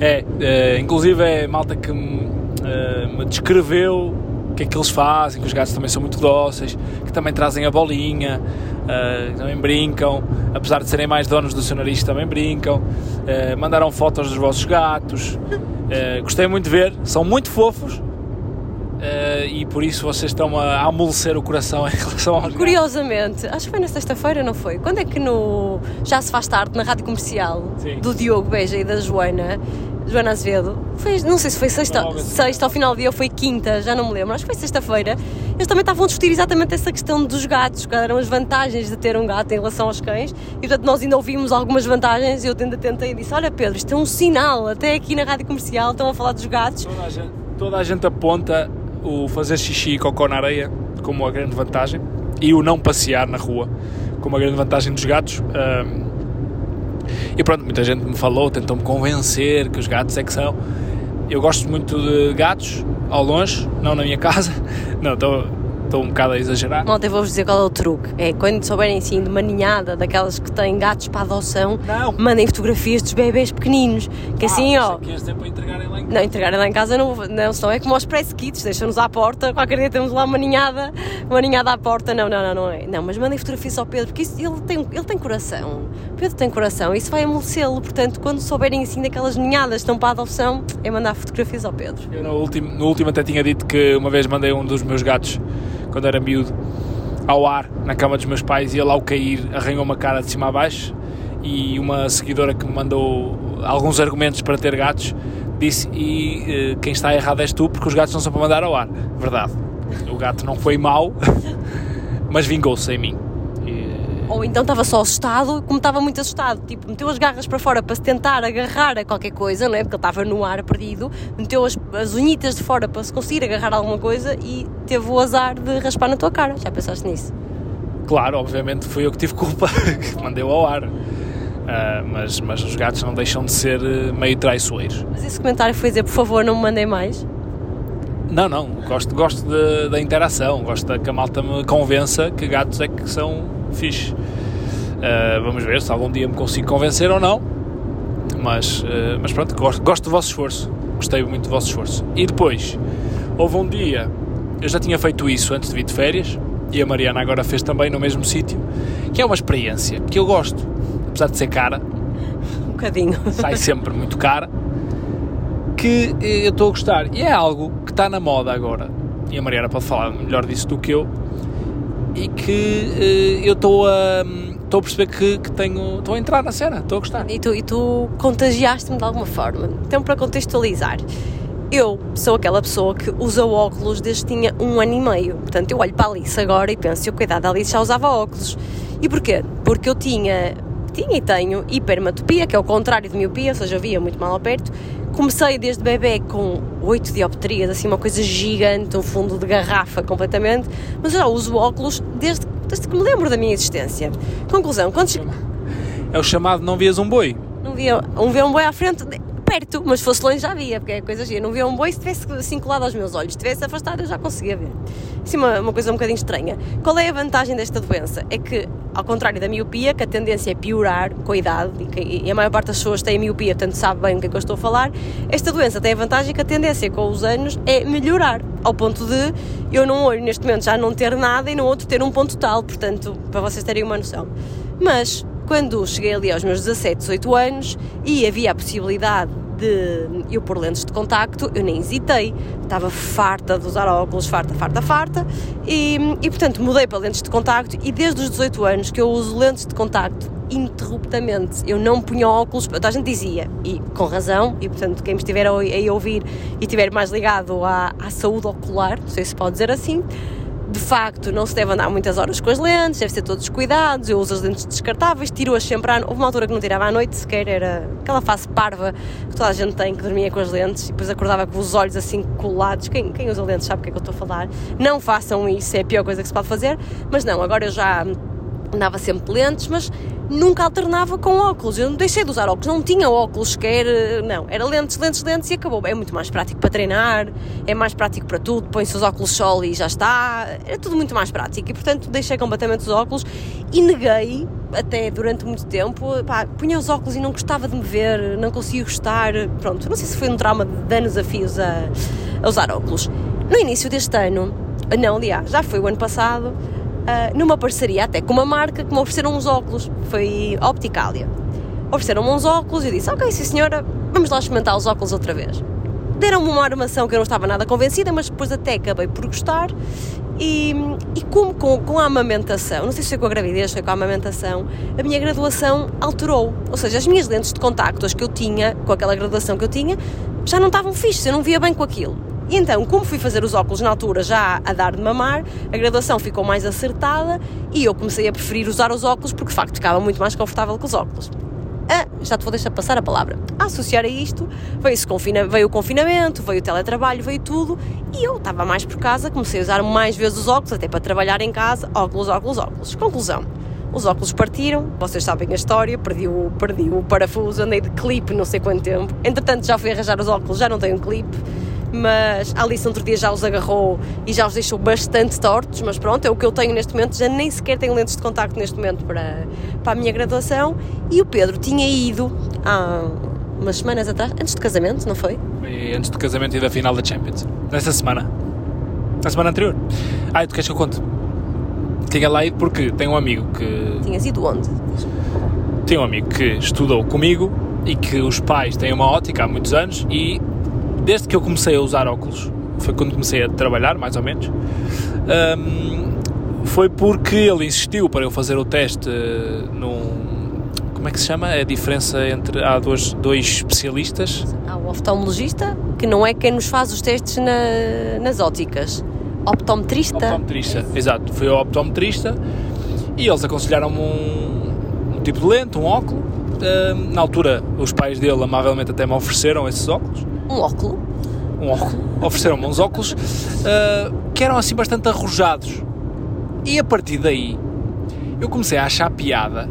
Speaker 1: É, é inclusive é malta que me, uh, me descreveu que é que eles fazem, que os gatos também são muito dóceis, que também trazem a bolinha, uh, também brincam, apesar de serem mais donos do seu nariz, também brincam. Uh, mandaram fotos dos vossos gatos, uh, gostei muito de ver, são muito fofos. e por isso vocês estão a amolecer o coração em relação aos
Speaker 2: Curiosamente, acho que foi na sexta-feira, não foi? Quando é que no Já se faz tarde, na rádio comercial, Sim. do Diogo Beja e da Joana, Joana Azevedo, foi, não sei se foi sexta, sexta ao final do dia ou foi quinta, já não me lembro, acho que foi sexta-feira. Eles também estavam a discutir exatamente essa questão dos gatos, quais eram as vantagens de ter um gato em relação aos cães. E portanto, nós ainda ouvimos algumas vantagens e eu ainda tentei e disse: Olha, Pedro, isto é um sinal, até aqui na rádio comercial estão a falar dos gatos.
Speaker 1: Toda a gente, toda a gente aponta o fazer xixi e cocó na areia como a grande vantagem e o não passear na rua como a grande vantagem dos gatos. Um, e pronto, muita gente me falou, tentou-me convencer que os gatos é que são. Eu gosto muito de gatos, ao longe, não na minha casa. Não, estou estou um bocado a exagerar.
Speaker 2: Eu vou-vos dizer qual é o truque. É quando souberem assim de uma ninhada daquelas que têm gatos para adoção, não. mandem fotografias dos bebês pequeninos. Que ah, assim, ó.
Speaker 1: Que este é para entregarem lá em casa.
Speaker 2: Não, entregarem lá em casa não, não senão é como aos press kits, deixam-nos à porta, qualquer dia temos lá uma ninhada, uma ninhada à porta. Não, não, não, não é. Não, mas mandem fotografias ao Pedro, porque isso, ele, tem, ele tem coração. Pedro tem coração, isso vai amolecê-lo. Portanto, quando souberem assim daquelas ninhadas que estão para adoção, é mandar fotografias ao Pedro.
Speaker 1: Eu no último, no último até tinha dito que uma vez mandei um dos meus gatos quando era miúdo, ao ar na cama dos meus pais e ele ao cair arranhou uma cara de cima a baixo e uma seguidora que me mandou alguns argumentos para ter gatos disse e uh, quem está errado és tu porque os gatos não são para mandar ao ar. Verdade. O gato não foi mau, mas vingou-se em mim.
Speaker 2: Ou então estava só assustado, como estava muito assustado, tipo, meteu as garras para fora para se tentar agarrar a qualquer coisa, não é? Porque ele estava no ar perdido, meteu as, as unhitas de fora para se conseguir agarrar alguma coisa e teve o azar de raspar na tua cara. Já pensaste nisso?
Speaker 1: Claro, obviamente fui eu que tive culpa, que mandei ao ar. Uh, mas, mas os gatos não deixam de ser uh, meio traiçoeiros.
Speaker 2: Mas esse comentário foi dizer, por favor, não me mandem mais?
Speaker 1: Não, não, gosto, gosto da interação, gosto que a malta me convença que gatos é que são fixe. Uh, vamos ver se algum dia me consigo convencer ou não. Mas, uh, mas pronto, gosto, gosto do vosso esforço. Gostei muito do vosso esforço. E depois, houve um dia, eu já tinha feito isso antes de vir de férias, e a Mariana agora fez também no mesmo sítio, que é uma experiência que eu gosto, apesar de ser cara.
Speaker 2: Um bocadinho.
Speaker 1: Sai sempre muito cara. Que eu estou a gostar. E é algo que está na moda agora. E a Mariana pode falar melhor disso do que eu e que uh, eu estou a estou a perceber que, que tenho estou a entrar na cena, estou a gostar.
Speaker 2: E tu, e tu contagiaste-me de alguma forma. Então, para contextualizar, eu sou aquela pessoa que usa óculos desde que tinha um ano e meio. Portanto, eu olho para a Alice agora e penso, eu cuidado, a Alice já usava óculos. E porquê? Porque eu tinha, tinha e tenho hipermetopia, que é o contrário de miopia, ou seja, eu via muito mal ao perto, Comecei desde bebê com oito dioptrias, assim uma coisa gigante, um fundo de garrafa completamente, mas eu já uso óculos desde, desde que me lembro da minha existência. Conclusão, quando...
Speaker 1: É o chamado não vias um boi.
Speaker 2: Não via um, via um boi à frente, perto, mas se fosse longe já via, porque é coisa gira. Não via um boi se tivesse assim colado aos meus olhos, se tivesse afastado eu já conseguia ver. Isso é uma, uma coisa um bocadinho estranha. Qual é a vantagem desta doença? É que, ao contrário da miopia, que a tendência é piorar com a idade, e, que, e a maior parte das pessoas tem miopia, portanto sabe bem o que é que eu estou a falar, esta doença tem a vantagem que a tendência com os anos é melhorar, ao ponto de eu num olho neste momento já não ter nada e no outro ter um ponto tal, portanto, para vocês terem uma noção. Mas, quando cheguei ali aos meus 17, 18 anos e havia a possibilidade de eu pôr lentes de contacto, eu nem hesitei. Estava farta de usar óculos, farta, farta, farta. E, e portanto mudei para lentes de contacto e desde os 18 anos que eu uso lentes de contacto interruptamente. Eu não punha óculos, a gente dizia, e com razão, e portanto quem me estiver a, ouvir e estiver mais ligado à, à saúde ocular, não sei se pode dizer assim, de facto não se deve andar muitas horas com as lentes, deve ser todos cuidados. Eu uso as lentes descartáveis, tiro-as sempre à Houve uma altura que não tirava à noite sequer, era aquela face parva que toda a gente tem, que dormia com as lentes e depois acordava com os olhos assim colados. Quem, quem usa lentes sabe o que é que eu estou a falar. Não façam isso, é a pior coisa que se pode fazer. Mas não, agora eu já andava sempre lentes, mas nunca alternava com óculos. Eu não deixei de usar óculos, não tinha óculos sequer, não. Era lentes, lentes, lentes e acabou. É muito mais prático para treinar, é mais prático para tudo. Põe-se os óculos sol e já está. É tudo muito mais prático e, portanto, deixei completamente os óculos e neguei até durante muito tempo. Pá, punha os óculos e não gostava de me ver, não conseguia gostar. Pronto, não sei se foi um trauma de anos a fios a, a usar óculos. No início deste ano, não, aliás, já foi o ano passado uh, numa parceria até com uma marca que me ofereceram uns óculos, foi Opticalia. Ofereceram-me uns óculos e eu disse: Ok, sim senhora, vamos lá experimentar os óculos outra vez. Deram-me uma armação que eu não estava nada convencida, mas depois até acabei por gostar. E, e como com, com a amamentação, não sei se foi com a gravidez, foi com a amamentação, a minha graduação alterou. Ou seja, as minhas lentes de contacto, as que eu tinha, com aquela graduação que eu tinha, já não estavam fixas, eu não via bem com aquilo. E então, como fui fazer os óculos na altura já a dar de mamar, a graduação ficou mais acertada e eu comecei a preferir usar os óculos porque de facto ficava muito mais confortável com os óculos. Ah, já te vou deixar passar a palavra. A associar a isto, veio, confina, veio o confinamento, veio o teletrabalho, veio tudo e eu estava mais por casa, comecei a usar mais vezes os óculos, até para trabalhar em casa, óculos, óculos, óculos. Conclusão, os óculos partiram, vocês sabem a história, perdi o, perdi o parafuso, andei de clipe não sei quanto tempo. Entretanto, já fui arranjar os óculos, já não tenho clipe mas a Alice outro dia já os agarrou e já os deixou bastante tortos, mas pronto, é o que eu tenho neste momento, já nem sequer tenho lentes de contacto neste momento para, para a minha graduação e o Pedro tinha ido há umas semanas atrás, antes de casamento, não foi?
Speaker 1: Foi antes do casamento e da final da Champions, nessa semana, na semana anterior. Ah, tu queres que eu conte? Tinha lá ido porque tem um amigo que...
Speaker 2: Tinhas ido onde?
Speaker 1: Tem um amigo que estudou comigo e que os pais têm uma ótica há muitos anos e desde que eu comecei a usar óculos, foi quando comecei a trabalhar, mais ou menos, um, foi porque ele insistiu para eu fazer o teste num. Como é que se chama? É a diferença entre. Há dois, dois especialistas.
Speaker 2: Há o oftalmologista, que não é quem nos faz os testes na, nas óticas. Optometrista.
Speaker 1: Optometrista, exato. Foi o optometrista e eles aconselharam-me um, um tipo de lente, um óculo. na altura, os pais dele amavelmente até me ofereceram esses óculos
Speaker 2: um óculo.
Speaker 1: Um óculo. Ofereceram-me uns óculos uh, que eram assim bastante arrojados. E a partir daí eu comecei a achar piada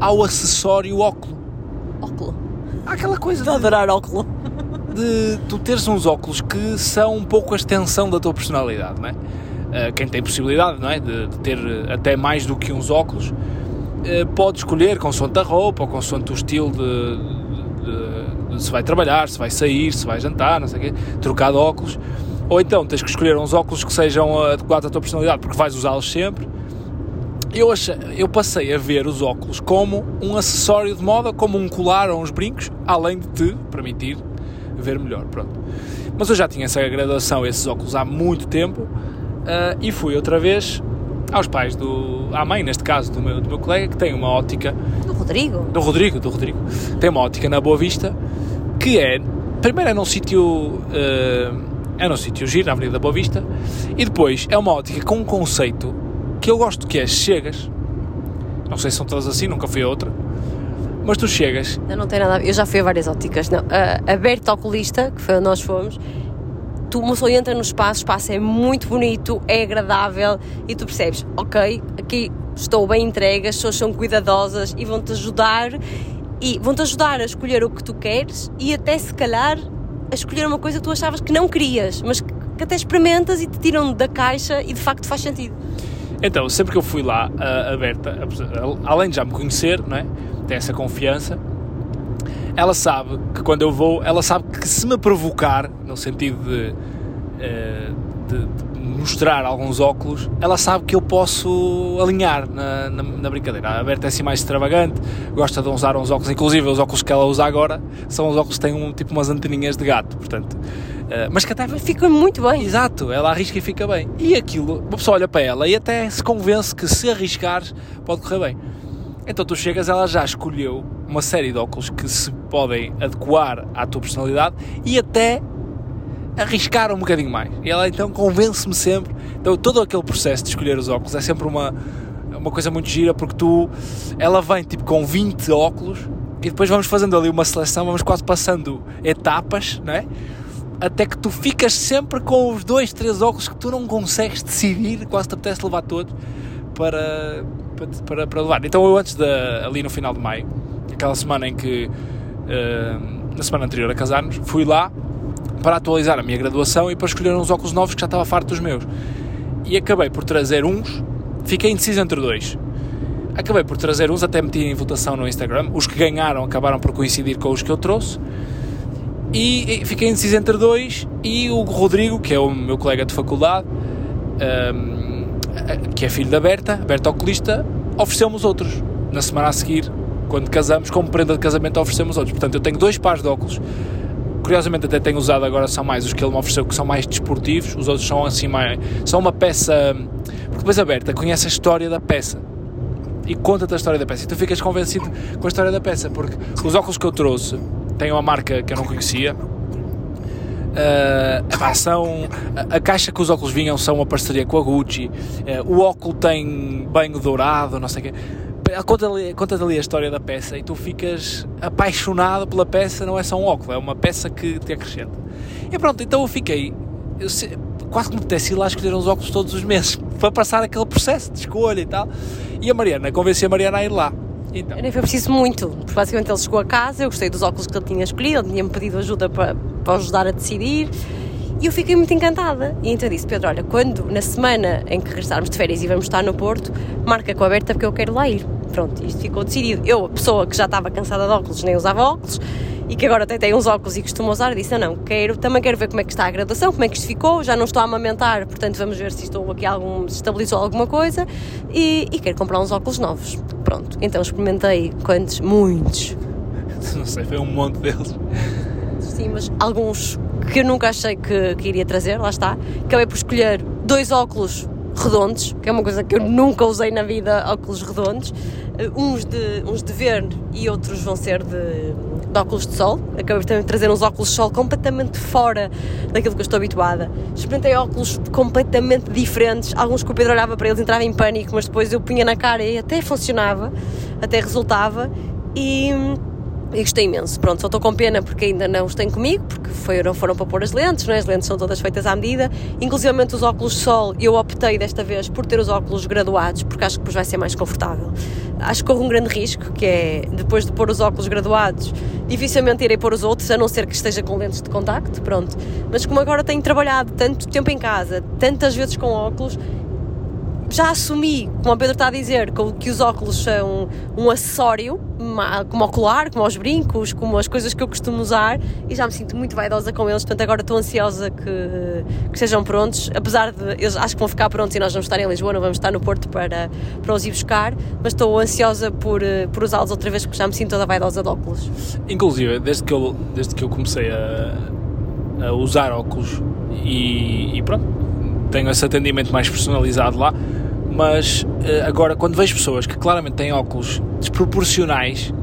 Speaker 1: ao acessório óculo.
Speaker 2: Óculo?
Speaker 1: aquela coisa
Speaker 2: de, de adorar óculo.
Speaker 1: De tu teres uns óculos que são um pouco a extensão da tua personalidade, não é? Uh, quem tem possibilidade, não é? De, de, ter até mais do que uns óculos, uh, pode escolher consoante a roupa ou consoante o estilo de, se vai trabalhar, se vai sair, se vai jantar, não sei o quê, trocar de óculos. Ou então tens que escolher uns óculos que sejam adequados à tua personalidade, porque vais usá-los sempre. Eu, achei, eu passei a ver os óculos como um acessório de moda, como um colar ou uns brincos, além de te permitir ver melhor. Pronto. Mas eu já tinha essa graduação, esses óculos há muito tempo, uh, e fui outra vez aos pais do. à mãe, neste caso, do meu, do meu colega, que tem uma ótica.
Speaker 2: Do Rodrigo?
Speaker 1: Do Rodrigo, do Rodrigo. Tem uma ótica na Boa Vista que é, primeiro é num sítio, uh, é num sítio giro, na Avenida da Boa Vista, e depois é uma ótica com um conceito que eu gosto que é, chegas, não sei se são todas assim, nunca fui a outra, mas tu chegas...
Speaker 2: Não, não tem nada a ver, eu já fui a várias óticas, não, a, a Berta Oculista, que foi onde nós fomos, tu uma pessoa entra no espaço, o espaço é muito bonito, é agradável, e tu percebes, ok, aqui estou bem entregue, as pessoas são cuidadosas e vão-te ajudar e vão-te ajudar a escolher o que tu queres e até se calhar a escolher uma coisa que tu achavas que não querias, mas que, que até experimentas e te tiram da caixa e de facto faz sentido.
Speaker 1: Então, sempre que eu fui lá, aberta, além de já me conhecer, não é? Tem essa confiança, ela sabe que quando eu vou, ela sabe que se me provocar, no sentido de, eh, de, de mostrar alguns óculos, ela sabe que eu posso alinhar na, na, na, brincadeira. A Berta é assim mais extravagante, gosta de usar uns óculos, inclusive os óculos que ela usa agora são os óculos que têm um, tipo umas anteninhas de gato, portanto. Uh, mas que até
Speaker 2: fica muito bem.
Speaker 1: Exato, ela arrisca e fica bem. E aquilo, uma pessoa olha para ela e até se convence que se arriscares pode correr bem. Então tu chegas, ela já escolheu uma série de óculos que se podem adequar à tua personalidade e até arriscar um bocadinho mais. E ela então convence-me sempre. Então, todo aquele processo de escolher os óculos é sempre uma, uma coisa muito gira porque tu. Ela vem tipo com 20 óculos e depois vamos fazendo ali uma seleção, vamos quase passando etapas, não é? Até que tu ficas sempre com os dois, três óculos que tu não consegues decidir, quase te apetece levar todos para, para, para levar. Então eu antes de, ali no final de maio, aquela semana em que uh, na semana anterior a casarmos, fui lá para atualizar a minha graduação e para escolher uns óculos novos que já estava farto dos meus. E acabei por trazer uns, fiquei indeciso entre dois. Acabei por trazer uns, até meti em votação no Instagram. Os que ganharam acabaram por coincidir com os que eu trouxe. E, e fiquei indeciso entre dois. E o Rodrigo, que é o meu colega de faculdade, um, que é filho da Berta, Berta Oculista, ofereceu-me os outros. Na semana a seguir, quando casamos, como prenda de casamento, oferecemos outros. Portanto, eu tenho dois pares de óculos. Curiosamente, até tenho usado agora, são mais os que ele me ofereceu, que são mais desportivos. Os outros são assim, mais, são uma peça. Porque depois a Berta conhece a história da peça e conta-te a história da peça. E tu ficas convencido com a história da peça, porque os óculos que eu trouxe têm uma marca que eu não conhecia. Uh, são, a, a, caixa que os óculos vinham são uma parceria com a Gucci. Uh, o óculo tem banho dourado, não sei o quê. Conta-te conta ali a história da peça e tu ficas apaixonado pela peça. Não é só um óculo, é uma peça que te acrescenta. E pronto, então eu fiquei. Eu, quase que me apetece ir lá escolher uns óculos todos os meses para passar aquele processo de escolha e tal. E a Mariana, convenci a Mariana a ir lá.
Speaker 2: Então. Nem foi preciso muito, porque basicamente ele chegou a casa, eu gostei dos óculos que ele tinha escolhido, ele tinha-me pedido ajuda para, para ajudar a decidir e eu fiquei muito encantada. E então disse: Pedro, olha, quando na semana em que regressarmos de férias e vamos estar no Porto, marca com a Berta porque eu quero lá ir. Pronto, isto ficou decidido. Eu, a pessoa que já estava cansada de óculos, nem usava óculos, e que agora até tem uns óculos e costuma usar, disse: não, quero, também quero ver como é que está a graduação, como é que isto ficou, já não estou a amamentar, portanto vamos ver se estou aqui algum, se estabilizou alguma coisa e, e quero comprar uns óculos novos. Pronto, então experimentei quantos? Muitos.
Speaker 1: Não sei, foi um monte deles.
Speaker 2: Sim, mas alguns que eu nunca achei que, que iria trazer, lá está. Acabei por escolher dois óculos redondos, que é uma coisa que eu nunca usei na vida, óculos redondos. Uh, uns, de, uns de ver e outros vão ser de, de óculos de sol. Acabei também de trazer uns óculos de sol completamente fora daquilo que eu estou habituada. Experimentei óculos completamente diferentes. Alguns que o Pedro olhava para eles entrava em pânico, mas depois eu punha na cara e até funcionava, até resultava. E e gostei imenso. Pronto, só estou com pena porque ainda não os tenho comigo, porque foram, foram para pôr as lentes, não é? as lentes são todas feitas à medida. Inclusive os óculos de sol, eu optei desta vez por ter os óculos graduados, porque acho que depois vai ser mais confortável. Acho que corro um grande risco, que é depois de pôr os óculos graduados, dificilmente irei pôr os outros, a não ser que esteja com lentes de contacto, pronto. Mas como agora tenho trabalhado tanto tempo em casa, tantas vezes com óculos, já assumi, como o Pedro está a dizer, que os óculos são um acessório, como ocular, como os brincos, como as coisas que eu costumo usar, e já me sinto muito vaidosa com eles, portanto agora estou ansiosa que, que estejam prontos, apesar de, eles acho que vão ficar prontos e nós vamos estar em Lisboa, não vamos estar no Porto para, para os ir buscar, mas estou ansiosa por, por usá-los outra vez, porque já me sinto toda vaidosa de óculos.
Speaker 1: Inclusive, desde que eu, desde que eu comecei a, a usar óculos e, e pronto, tenho esse atendimento mais personalizado lá, mas eh, agora quando vejo pessoas que claramente têm óculos desproporcionais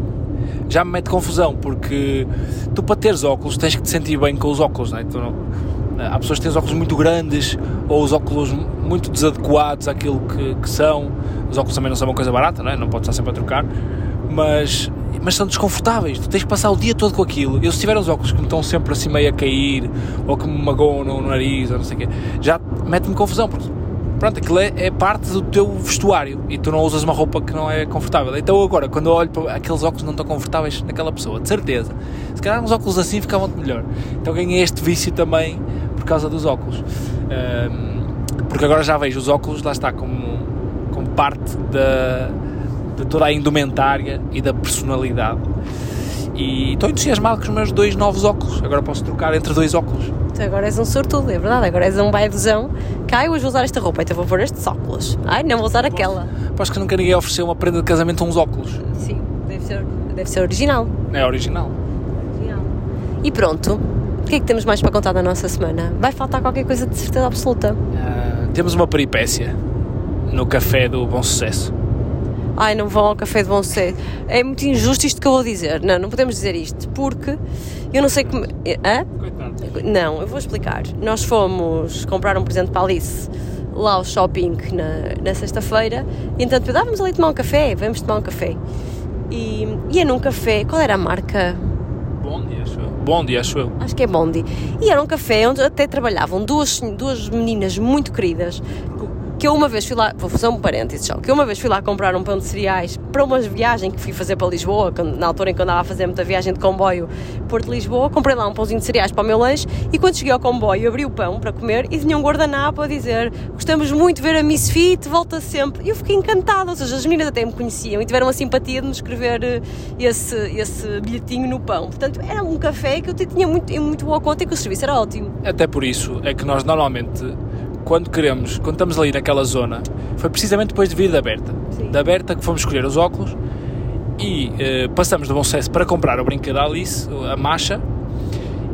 Speaker 1: já me mete confusão porque tu para teres óculos tens que te sentir bem com os óculos, não é? Não, eh, há pessoas que têm os óculos muito grandes ou os óculos muito desadequados àquilo que, que são. Os óculos também não são uma coisa barata, não é? Não podes estar sempre a trocar, mas, mas são desconfortáveis. Tu tens que passar o dia todo com aquilo. Eu, se tiver os óculos que me estão sempre assim meio a cair ou que me magoam no, no nariz ou não sei o quê, já mete-me confusão porque pronto, aquilo é, é, parte do teu vestuário e tu não usas uma roupa que não é confortável. Então agora, quando eu olho para aqueles óculos não estão confortáveis naquela pessoa, de certeza, se calhar uns óculos assim ficavam melhor. Então ganhei este vício também por causa dos óculos. Um, porque agora já vejo os óculos, lá está, como, como parte da, de toda a indumentária e da personalidade. E estou entusiasmado com os meus dois novos óculos. Agora posso trocar entre dois óculos.
Speaker 2: Então agora és um sortudo, é verdade. Agora és um baidozão. Cai, hoje vou usar esta roupa, então vou pôr estes óculos. Ai, não vou usar aquela.
Speaker 1: Aposto que nunca ninguém ofereceu uma prenda de casamento a uns óculos.
Speaker 2: Sim, deve ser, deve ser original.
Speaker 1: É original.
Speaker 2: original. E pronto. O que é que temos mais para contar da nossa semana? Vai faltar qualquer coisa de certeza absoluta.
Speaker 1: Uh, temos uma peripécia no café do Bom Sucesso.
Speaker 2: Ai, não vão ao café de bom sucesso. É muito injusto isto que eu vou dizer. Não, não podemos dizer isto, porque eu não sei como. Hã?
Speaker 1: Coitado.
Speaker 2: Não, eu vou explicar. Nós fomos comprar um presente para a Alice lá ao shopping na, na sexta-feira e entanto ah, vamos ali tomar um café, vamos tomar um café. E ia num café, qual era a marca?
Speaker 1: Bom dia, acho eu. Bom dia, acho eu.
Speaker 2: Acho que é Bondi. E era um café onde até trabalhavam duas, duas meninas muito queridas. Que eu uma vez fui lá, vou fazer um parênteses só, que eu uma vez fui lá comprar um pão de cereais para uma viagem que fui fazer para Lisboa, quando- na altura em que eu andava a fazer muita viagem de comboio Porto-Lisboa, comprei lá um pãozinho de cereais para o meu lanche e quando cheguei ao comboio abri o pão para comer e tinha um guardanapo a dizer gostamos muito de ver a Miss Fit, volta sempre. E eu fiquei encantada, ou seja, as meninas até me conheciam e tiveram a simpatia de me escrever eh, esse, esse bilhetinho no pão. Portanto, era um café que eu tinha muito, muito boa conta e que o serviço era ótimo.
Speaker 1: Até por isso é que nós normalmente, quando queremos, quando estamos ali naquela zona, foi precisamente depois de vir da Berta.
Speaker 2: Sim.
Speaker 1: Da Berta que fomos escolher os óculos e eh, passamos do Bom Sucesso para comprar o brinquedo da Alice, a Macha,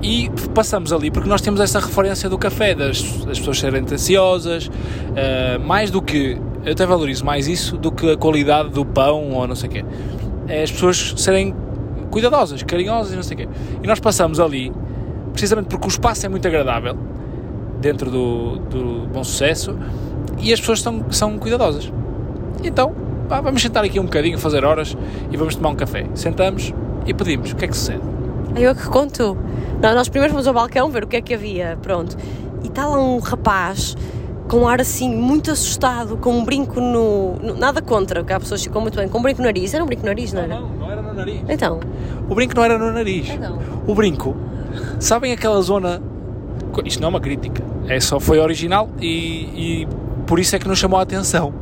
Speaker 1: e passamos ali porque nós temos essa referência do café, das, das pessoas serem ansiosas, eh, mais do que, eu até valorizo mais isso do que a qualidade do pão ou não sei o quê. É as pessoas serem cuidadosas, carinhosas e não sei o quê. E nós passamos ali, precisamente porque o espaço é muito agradável, dentro do, do bom sucesso, e as pessoas são, são cuidadosas. Então, pá, vamos sentar aqui um bocadinho, fazer horas e vamos tomar um café. Sentamos e pedimos. O que é que sucede?
Speaker 2: Eu que conto. Não, nós primeiro fomos ao balcão ver o que é que havia, pronto. E está lá um rapaz com um ar assim muito assustado, com um brinco no. no- nada contra, que há pessoas que ficam muito bem, com um brinco no nariz. Era um brinco no nariz, não era?
Speaker 1: não, não era no nariz.
Speaker 2: Então.
Speaker 1: O brinco não era no nariz.
Speaker 2: Então.
Speaker 1: O brinco, sabem aquela zona. Isto não é uma crítica, é só foi original e, e por isso é que nos chamou a atenção.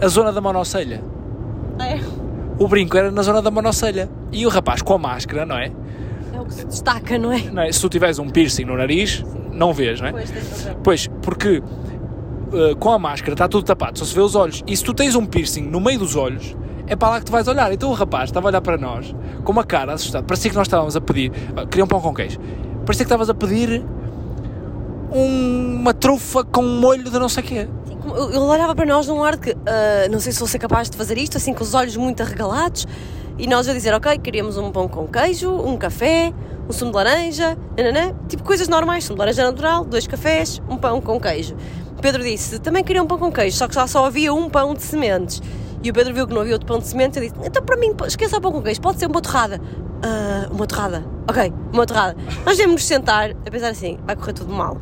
Speaker 1: A zona da monocelha.
Speaker 2: É,
Speaker 1: O brinco era na zona da monocelha. E o rapaz com a máscara, não é?
Speaker 2: é o que se destaca, não é?
Speaker 1: Não é? Se tu tiveres um piercing no nariz, não vês, não é?
Speaker 2: Pois.
Speaker 1: Pois, porque uh, com a máscara está tudo tapado, só se vê os olhos. E se tu tens um piercing no meio dos olhos, é para lá que tu vais olhar. Então o rapaz estava a olhar para nós com uma cara assustada. Parecia que nós estávamos a pedir. Uh, queria um pão com queijo. Parecia que estavas a pedir um- uma trufa com molho de não sei o quê.
Speaker 2: Ele olhava para nós num ar de que ah, não sei se vou ser capaz de fazer isto, assim com os olhos muito arregalados. E nós a dizer, ok, queríamos um pão com queijo, um café, um sumo de laranja, nananã, tipo coisas normais, sumo de laranja natural, dois cafés, um pão com queijo. Pedro disse, também queria um pão com queijo, só que já só havia um pão de sementes. E o Pedro viu que não havia outro pão de sementes e disse, então para mim, esqueça o pão com queijo, pode ser uma torrada. "Ah, uma torrada, ok, uma torrada. Nós devemos nos sentar a pensar assim, vai correr tudo mal.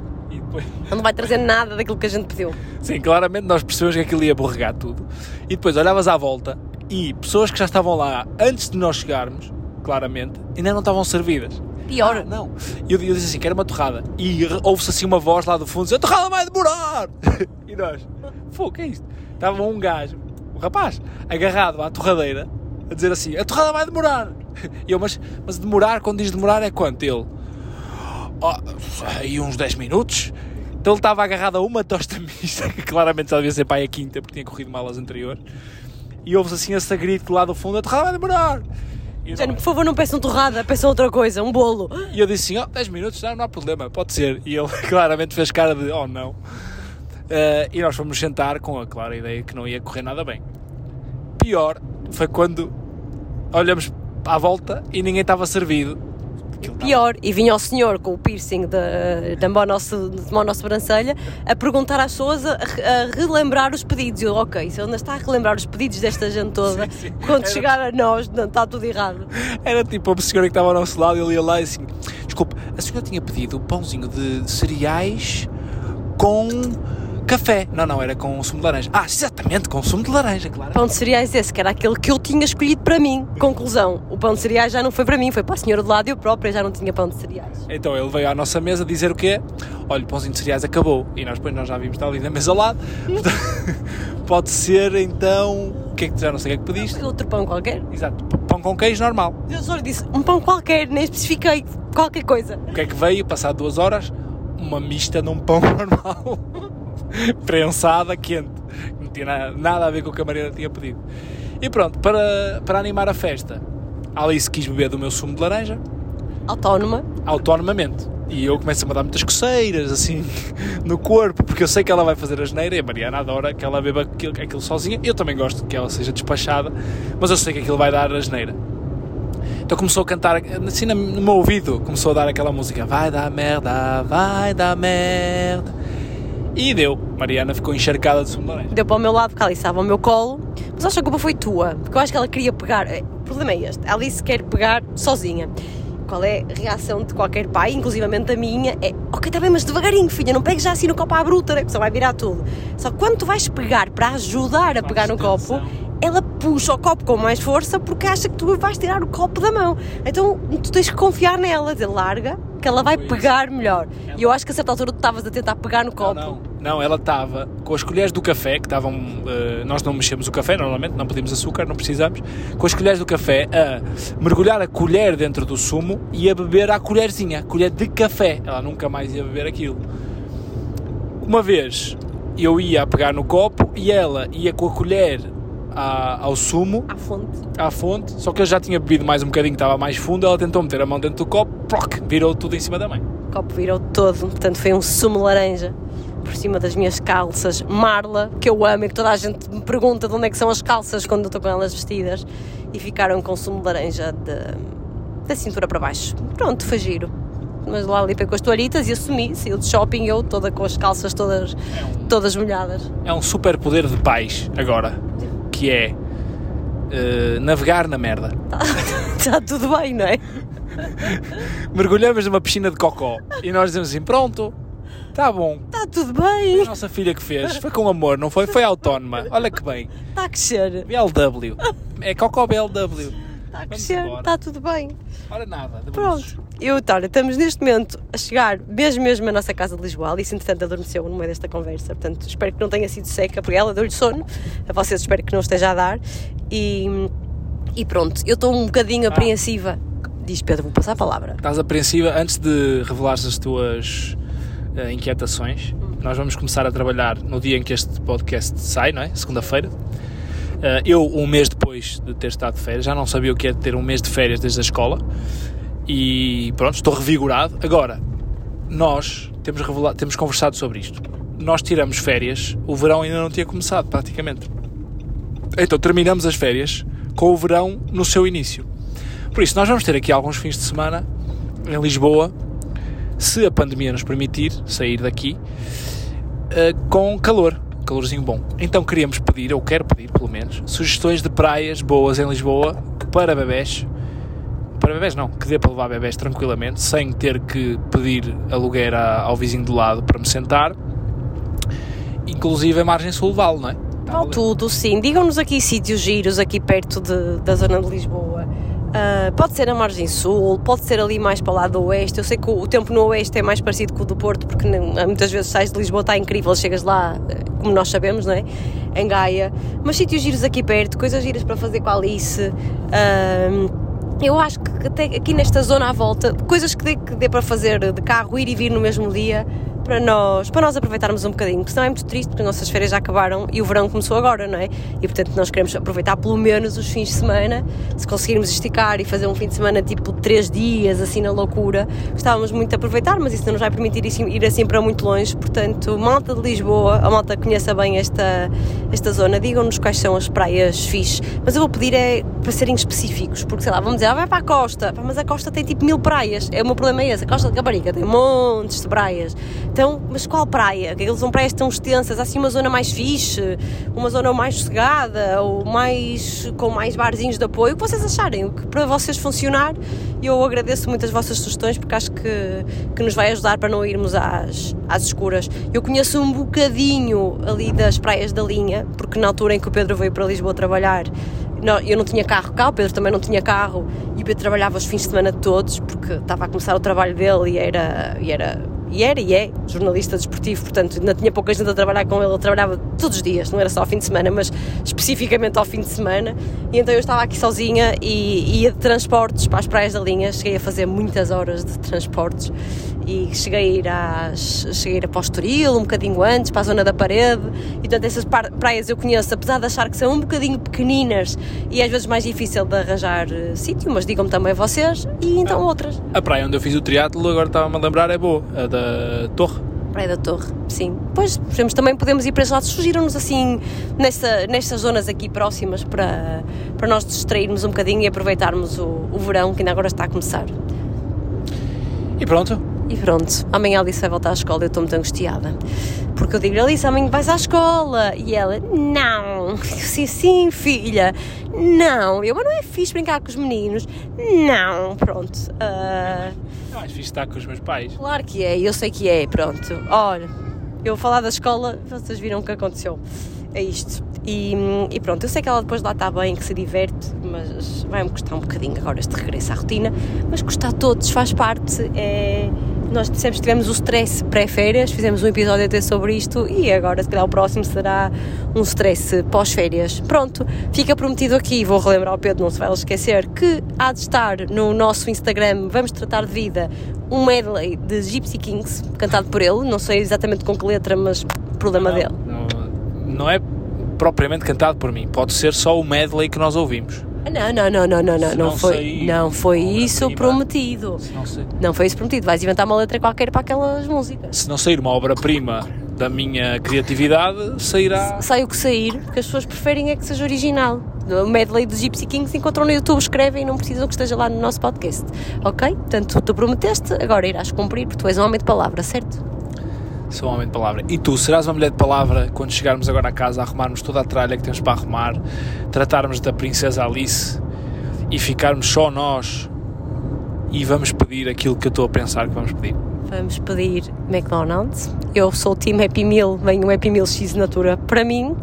Speaker 2: Não vai trazer nada daquilo que a gente pediu.
Speaker 1: sim, claramente nós percebemos que aquilo ia borregar tudo. E depois olhavas à volta e pessoas que já estavam lá antes de nós chegarmos, claramente, ainda não estavam servidas.
Speaker 2: Pior.
Speaker 1: Ah, não. E eu, eu disse assim, quero uma torrada. E ouve-se assim uma voz lá do fundo, dizer, a torrada vai demorar! e nós, pô, o que é isto? Estava um gajo, um rapaz, agarrado à torradeira, a dizer assim, a torrada vai demorar! E eu, mas, mas demorar, quando diz demorar é quanto? Ele, "Oh, aí uns 10 minutos. Então ele estava agarrado a uma tosta mista, que claramente já devia ser pai a quinta, porque tinha corrido mal as anteriores. E ouve-se assim esse grito lá do fundo, a torrada vai demorar!
Speaker 2: Género,
Speaker 1: nós-
Speaker 2: por favor, não peçam torrada, peçam outra coisa, um bolo.
Speaker 1: e eu disse assim, oh, 10 minutos, não, não há problema, pode ser. E ele claramente fez cara de, oh não. Eh, e nós fomos sentar com a clara ideia que não ia correr nada bem. Pior foi quando olhamos à volta e ninguém estava servido. Aquilo
Speaker 2: Pior, e vinha o senhor com o piercing de mão à nossa sobrancelha a perguntar às pessoas a, a relembrar os pedidos. Eu, ok, se ele ainda está a relembrar os pedidos desta gente toda,
Speaker 1: Sim, sim.
Speaker 2: quando
Speaker 1: Era-
Speaker 2: chegar a nós, não, está tudo errado.
Speaker 1: Era tipo a senhora que estava ao nosso lado e ele ia lá e assim: Desculpe, a senhora tinha pedido um pãozinho de cereais com café. Não, não, era com sumo de laranja. Ah, exatamente, com sumo de laranja, claro.
Speaker 2: Pão de cereais esse, que era aquele que eu tinha escolhido para mim. Conclusão, o pão de cereais já não foi para mim, foi para a senhora do lado e eu própria já não tinha pão de cereais.
Speaker 1: Então ele veio à nossa mesa dizer o quê? Olha, o pãozinho de cereais acabou. E nós depois nós já vimos estar ali na mesa ao lado. Pode ser então. O que é que já não sei o que é que pediste?
Speaker 2: Outro pão qualquer.
Speaker 1: Exato, pão com queijo normal.
Speaker 2: Eu só lhe disse, um pão qualquer, nem especifiquei qualquer coisa.
Speaker 1: O que é que veio? Passado duas horas, uma mista num pão normal. Prensada, quente. Não tinha nada, a ver com o que a Mariana tinha pedido. E pronto, para, para animar a festa, a Alice quis beber do meu sumo de laranja,
Speaker 2: Autónoma.
Speaker 1: autonomamente. E eu começo a dar muitas coceiras, assim, no corpo, porque eu sei que ela vai fazer a geneira e a Mariana adora que ela beba aquilo, aquilo sozinha. Eu também gosto que ela seja despachada, mas eu sei que aquilo vai dar a geneira. Então começou a cantar, assim no meu ouvido, começou a dar aquela música: Vai dar merda, vai dar merda. E deu. Mariana ficou encharcada de sumo de laranja.
Speaker 2: Deu para o meu lado, porque ela estava ao meu colo. Mas acho que a culpa foi tua, porque eu acho que ela queria pegar. O problema é este: a Alice quer pegar sozinha. Qual é a reação de qualquer pai, inclusivamente a minha? É ok, está bem, mas devagarinho, filha, não pegues já assim no copo à bruta, né? que só vai virar tudo. Só que quando tu vais pegar para ajudar a pegar no copo, ela puxa o copo com mais força porque acha que tu vais tirar o copo da mão. Então tu tens que confiar nela, dizer larga, que ela vai pegar melhor. E eu acho que a certa altura tu estavas a tentar pegar no copo.
Speaker 1: Não, não. Não, ela estava com as colheres do café, que estavam. Uh, nós não mexemos o café normalmente, não pedimos açúcar, não precisamos. Com as colheres do café a mergulhar a colher dentro do sumo e a beber à colherzinha, a colher de café. Ela nunca mais ia beber aquilo. Uma vez eu ia a pegar no copo e ela ia com a colher à, ao sumo,
Speaker 2: À fonte.
Speaker 1: à fonte, só que eu já tinha bebido mais um bocadinho, estava mais fundo. Ela tentou meter a mão dentro do copo, proc, virou tudo em cima da mãe.
Speaker 2: O copo virou todo, portanto foi um sumo laranja por cima das minhas calças Marla, que eu amo e que toda a gente me pergunta de onde é que são as calças quando eu estou com elas vestidas e ficaram com sumo laranja de, da cintura para baixo. Pronto, foi giro. Mas lá limpei com as toalhitas e assumi, saiu de shopping eu toda com as calças todas, todas molhadas.
Speaker 1: É um super poder de pais agora, que é eh, navegar na merda.
Speaker 2: Está tudo bem, não é?
Speaker 1: mergulhamos numa piscina de cocó e nós dizemos assim: pronto, está bom.
Speaker 2: Está tudo
Speaker 1: A
Speaker 2: bem.
Speaker 1: nossa filha que fez foi com amor, não foi? Foi autónoma. Olha que bem.
Speaker 2: Está a crescer.
Speaker 1: BLW. É cocó BLW.
Speaker 2: Está a crescer. Está tudo bem.
Speaker 1: Ora nada.
Speaker 2: Pronto. Eu, olha, estamos neste momento a chegar mesmo mesmo à nossa casa de Lisboa. A Alice, entretanto, adormeceu no meio desta conversa. Portanto, espero que não tenha sido seca, porque ela deu-lhe sono. A vocês espero que não esteja a dar. E, e pronto, eu estou um bocadinho apreensiva. Diz Pedro, vou passar a palavra.
Speaker 1: Estás apreensiva antes de revelares as tuas eh, inquietações. Nós vamos começar a trabalhar no dia em que este podcast sai, não é? Segunda-feira. Eh, eu, um mês depois de ter estado de férias, já não sabia o que é ter um mês de férias desde a escola. E pronto, estou revigorado. Agora, nós temos, revelado, temos conversado sobre isto. Nós tiramos férias, o verão ainda não tinha começado, praticamente. Então terminamos as férias com o verão no seu início. Por isso, nós vamos ter aqui alguns fins de semana em Lisboa, se a pandemia nos permitir sair daqui, eh, com calor, calorzinho bom. Então queríamos pedir, ou quero pedir pelo menos, sugestões de praias boas em Lisboa para bebés. Para bebés não, que dê para levar bebés tranquilamente, sem ter que pedir aluguer a- ao vizinho do lado para me sentar. Inclusive a margem sul vale, não é? Tá
Speaker 2: Vale tudo, sim. Digam-nos aqui sítios giros, aqui perto de- da zona de Lisboa. Ah, pode ser na margem sul, pode ser ali mais para lado do oeste. Eu sei que o, o tempo no oeste é mais parecido com o do Porto, porque nem- muitas vezes sais de Lisboa, está incrível, chegas lá, eh, como nós sabemos, não é? Em Gaia. Mas sítios giros aqui perto, coisas giras para fazer com a Alice. Ah, eu acho que até aqui nesta zona à volta, coisas que dê, que dê para fazer de carro, ir e vir no mesmo dia, para nós, para nós aproveitarmos um bocadinho, porque senão é muito triste, porque as nossas férias já acabaram e o verão começou agora, não é? E portanto nós queremos aproveitar pelo menos os fins de semana, se conseguirmos esticar e fazer um fim de semana tipo três dias, assim na loucura, gostávamos muito de aproveitar, mas isso não nos vai permitir ir- ir assim para muito longe, portanto, malta de Lisboa, a malta conheça bem esta, esta zona, digam-nos quais são as praias fixe, mas eu vou pedir é para serem específicos, porque sei lá, vamos dizer, ah, vai para a costa, mas a costa tem tipo mil praias, é o meu problema é esse, a costa de Caparica tem montes de praias, então, mas qual praia? Aqueles são praias tão extensas, há assim uma zona mais fixe, uma zona mais sossegada, ou mais, com mais barzinhos de apoio, o que vocês acharem, o que para vocês funcionar, eu agradeço muito as vossas sugestões, porque acho que, que nos vai ajudar para não irmos às, às escuras. Eu conheço um bocadinho ali das praias da linha, porque na altura em que o Pedro veio para Lisboa trabalhar, não, eu não tinha carro cá, o Pedro também não tinha carro, e o Pedro trabalhava os fins de semana todos, porque estava a começar o trabalho dele e era, e era, e era e é jornalista desportivo, portanto ainda tinha pouca gente a trabalhar com ele, ele trabalhava todos os dias, não era só ao fim de semana, mas especificamente ao fim de semana, e então eu estava aqui sozinha e ia de transportes para as praias da linha, cheguei a fazer muitas horas de transportes, e cheguei a ir, às, cheguei a ir para o Estoril um bocadinho antes, para a zona da parede, e portanto essas praias eu conheço, apesar de achar que são um bocadinho pequeninas e às vezes mais difícil de arranjar eh, sítio, mas digam-me também vocês, e então outras.
Speaker 1: A praia onde eu fiz o triatlo, agora estava-me a lembrar, é boa, a da Torre.
Speaker 2: Praia da Torre, sim. Pois podemos, também podemos ir para esse lado. Surgiram-nos assim nessa, nestas zonas aqui próximas para, para nós distrairmos um bocadinho e aproveitarmos o, o verão que ainda agora está a começar.
Speaker 1: E pronto,
Speaker 2: E pronto, amanhã a Alice vai voltar à escola e eu estou muito angustiada. Porque eu digo, Alice, amanhã vais à escola. E ela, não. Sim, sim, filha. Não. Eu, mas não é fixe brincar com os meninos. Não. Pronto. ah,
Speaker 1: é mais fixe estar com os meus pais.
Speaker 2: Claro que é, eu sei que é, pronto. Olha, eu vou falar da escola, vocês viram o que aconteceu. É isto. E, e pronto, eu sei que ela depois lá está bem, que se diverte, mas vai-me custar um bocadinho agora este regresso à rotina. Mas custar a todos, faz parte. É... Nós que tivemos o stress pré-férias, fizemos um episódio até sobre isto e agora, se calhar, o próximo será um stress pós-férias. Pronto, fica prometido aqui, vou relembrar ao Pedro, não se vai esquecer, que há de estar no nosso Instagram, vamos tratar de vida, um medley de Gypsy Kings, cantado por ele, não sei exatamente com que letra, mas problema dele.
Speaker 1: Não, não é propriamente cantado por mim, pode ser só o medley que nós ouvimos.
Speaker 2: Não, não, não, não, não, não, não foi, não foi
Speaker 1: uma
Speaker 2: isso prometido.
Speaker 1: Não.
Speaker 2: Não foi isso prometido, vais inventar uma letra qualquer para aquelas músicas.
Speaker 1: se não sair uma obra-prima da minha criatividade, sairá.
Speaker 2: Sai o que sair, porque as pessoas preferem é que seja original. O medley dos Gypsy Kings encontram no YouTube, escrevem e não precisam que esteja lá no nosso podcast. Ok? Portanto, tu prometeste, agora irás cumprir, porque tu és um homem de palavra, certo?
Speaker 1: Sou um homem de palavra. E tu, serás uma mulher de palavra quando chegarmos agora a casa, arrumarmos toda a tralha que temos para arrumar, tratarmos da Princesa Alice e ficarmos só nós e vamos pedir aquilo que eu estou a pensar que vamos pedir.
Speaker 2: Vamos pedir McDonald's. Eu sou o time Happy Meal, vem um Happy Meal X Natura para mim.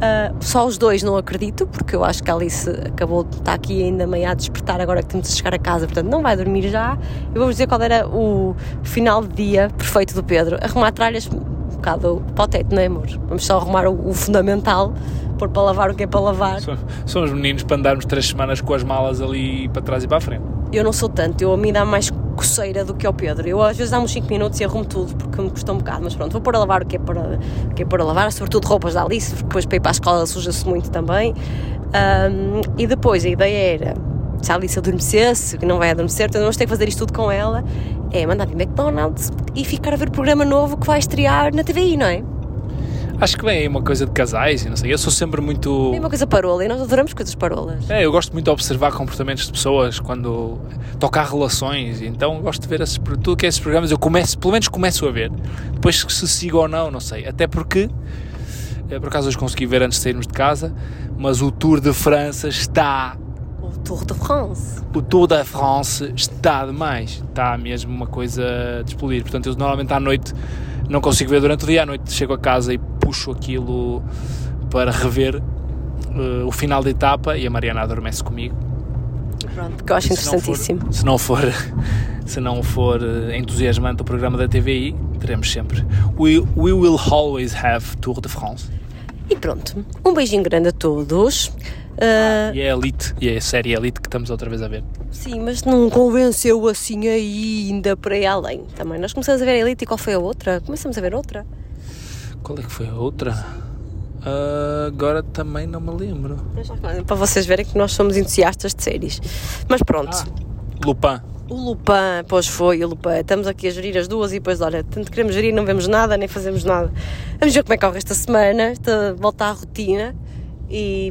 Speaker 2: Ah, só os dois não acredito, porque eu acho que a Alice acabou de estar aqui ainda meio a despertar agora que temos de chegar a casa, portanto não vai dormir já. Eu vou-vos dizer qual era o final de dia perfeito do Pedro. Arrumar tralhas, um bocado para o teto, não é amor? Vamos só arrumar o, o fundamental, pôr para lavar o que é para lavar.
Speaker 1: So- Somos meninos para andarmos três semanas com as malas ali para trás e para a frente.
Speaker 2: Eu não sou tanto, eu a mim dá mais coceira do que ao Pedro. Eu às vezes dá uns 5 minutos e arrumo tudo porque me custa um bocado, mas pronto, vou pôr a lavar o que é para, o que é para lavar, sobretudo roupas da Alice, porque depois para ir para a escola suja-se muito também. Ahm, e depois a ideia era, se a Alice adormecesse, que não vai adormecer, portanto vamos ter que fazer isto tudo com ela, é mandar vir McDonald's e ficar a ver o programa novo que vai estrear na TVI, não é?
Speaker 1: Acho que vem aí uma coisa de casais e não sei. Eu sou sempre muito.
Speaker 2: É uma coisa parola e nós adoramos coisas parolas.
Speaker 1: É, eu gosto muito de observar comportamentos de pessoas quando toca a relações, então gosto de ver esses, tudo que é esses programas, eu começo, pelo menos começo a ver. Depois se sigo ou não, não sei. Até porque, eh, por acaso hoje consegui ver antes de sairmos de casa, mas o Tour de França está,
Speaker 2: O Tour de France.
Speaker 1: o Tour da France está demais. Está mesmo uma coisa de explodir. Portanto, eu normalmente à noite não consigo ver durante o dia, à noite chego a casa e puxo aquilo para rever eh, o final da etapa e a Mariana adormece comigo.
Speaker 2: Pronto, porque eu acho
Speaker 1: Se não for-
Speaker 2: interessantíssimo.
Speaker 1: Se não for, se não for eh, entusiasmante o programa da TVI, teremos sempre. We, we will always have Tour de France.
Speaker 2: E pronto, um beijinho grande a todos. Ah,
Speaker 1: E é a Elite, e é a série Elite que estamos outra vez a ver.
Speaker 2: sim, mas não convenceu assim ainda para ir além. Também nós começamos a ver a Elite e qual foi a outra? Começamos a ver outra.
Speaker 1: Qual é que foi a outra? Ah, agora também não me lembro.
Speaker 2: Para vocês verem que nós somos entusiastas de séries. Mas pronto,
Speaker 1: Ah, Lupin.
Speaker 2: o Lupin, pois foi, o Lupin. Estamos aqui a gerir as duas e depois, olha, tanto queremos gerir, não vemos nada, nem fazemos nada. Vamos ver como é que corre esta semana, esta volta à rotina. E,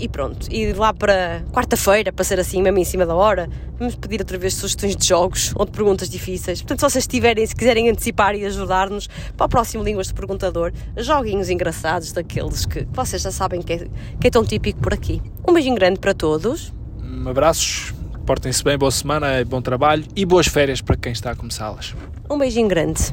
Speaker 2: e pronto, e lá para quarta-feira, para ser assim, mesmo em cima da hora, vamos pedir outra vez sugestões de jogos ou de perguntas difíceis. Portanto, se vocês tiverem, se quiserem antecipar e ajudar-nos para o próximo Línguas de Perguntador, joguinhos engraçados daqueles que vocês já sabem que é, que é tão típico por aqui. Um beijinho grande para todos.
Speaker 1: Um abraços, portem-se bem, boa semana, bom trabalho e boas férias para quem está a começá-las.
Speaker 2: Um beijinho grande.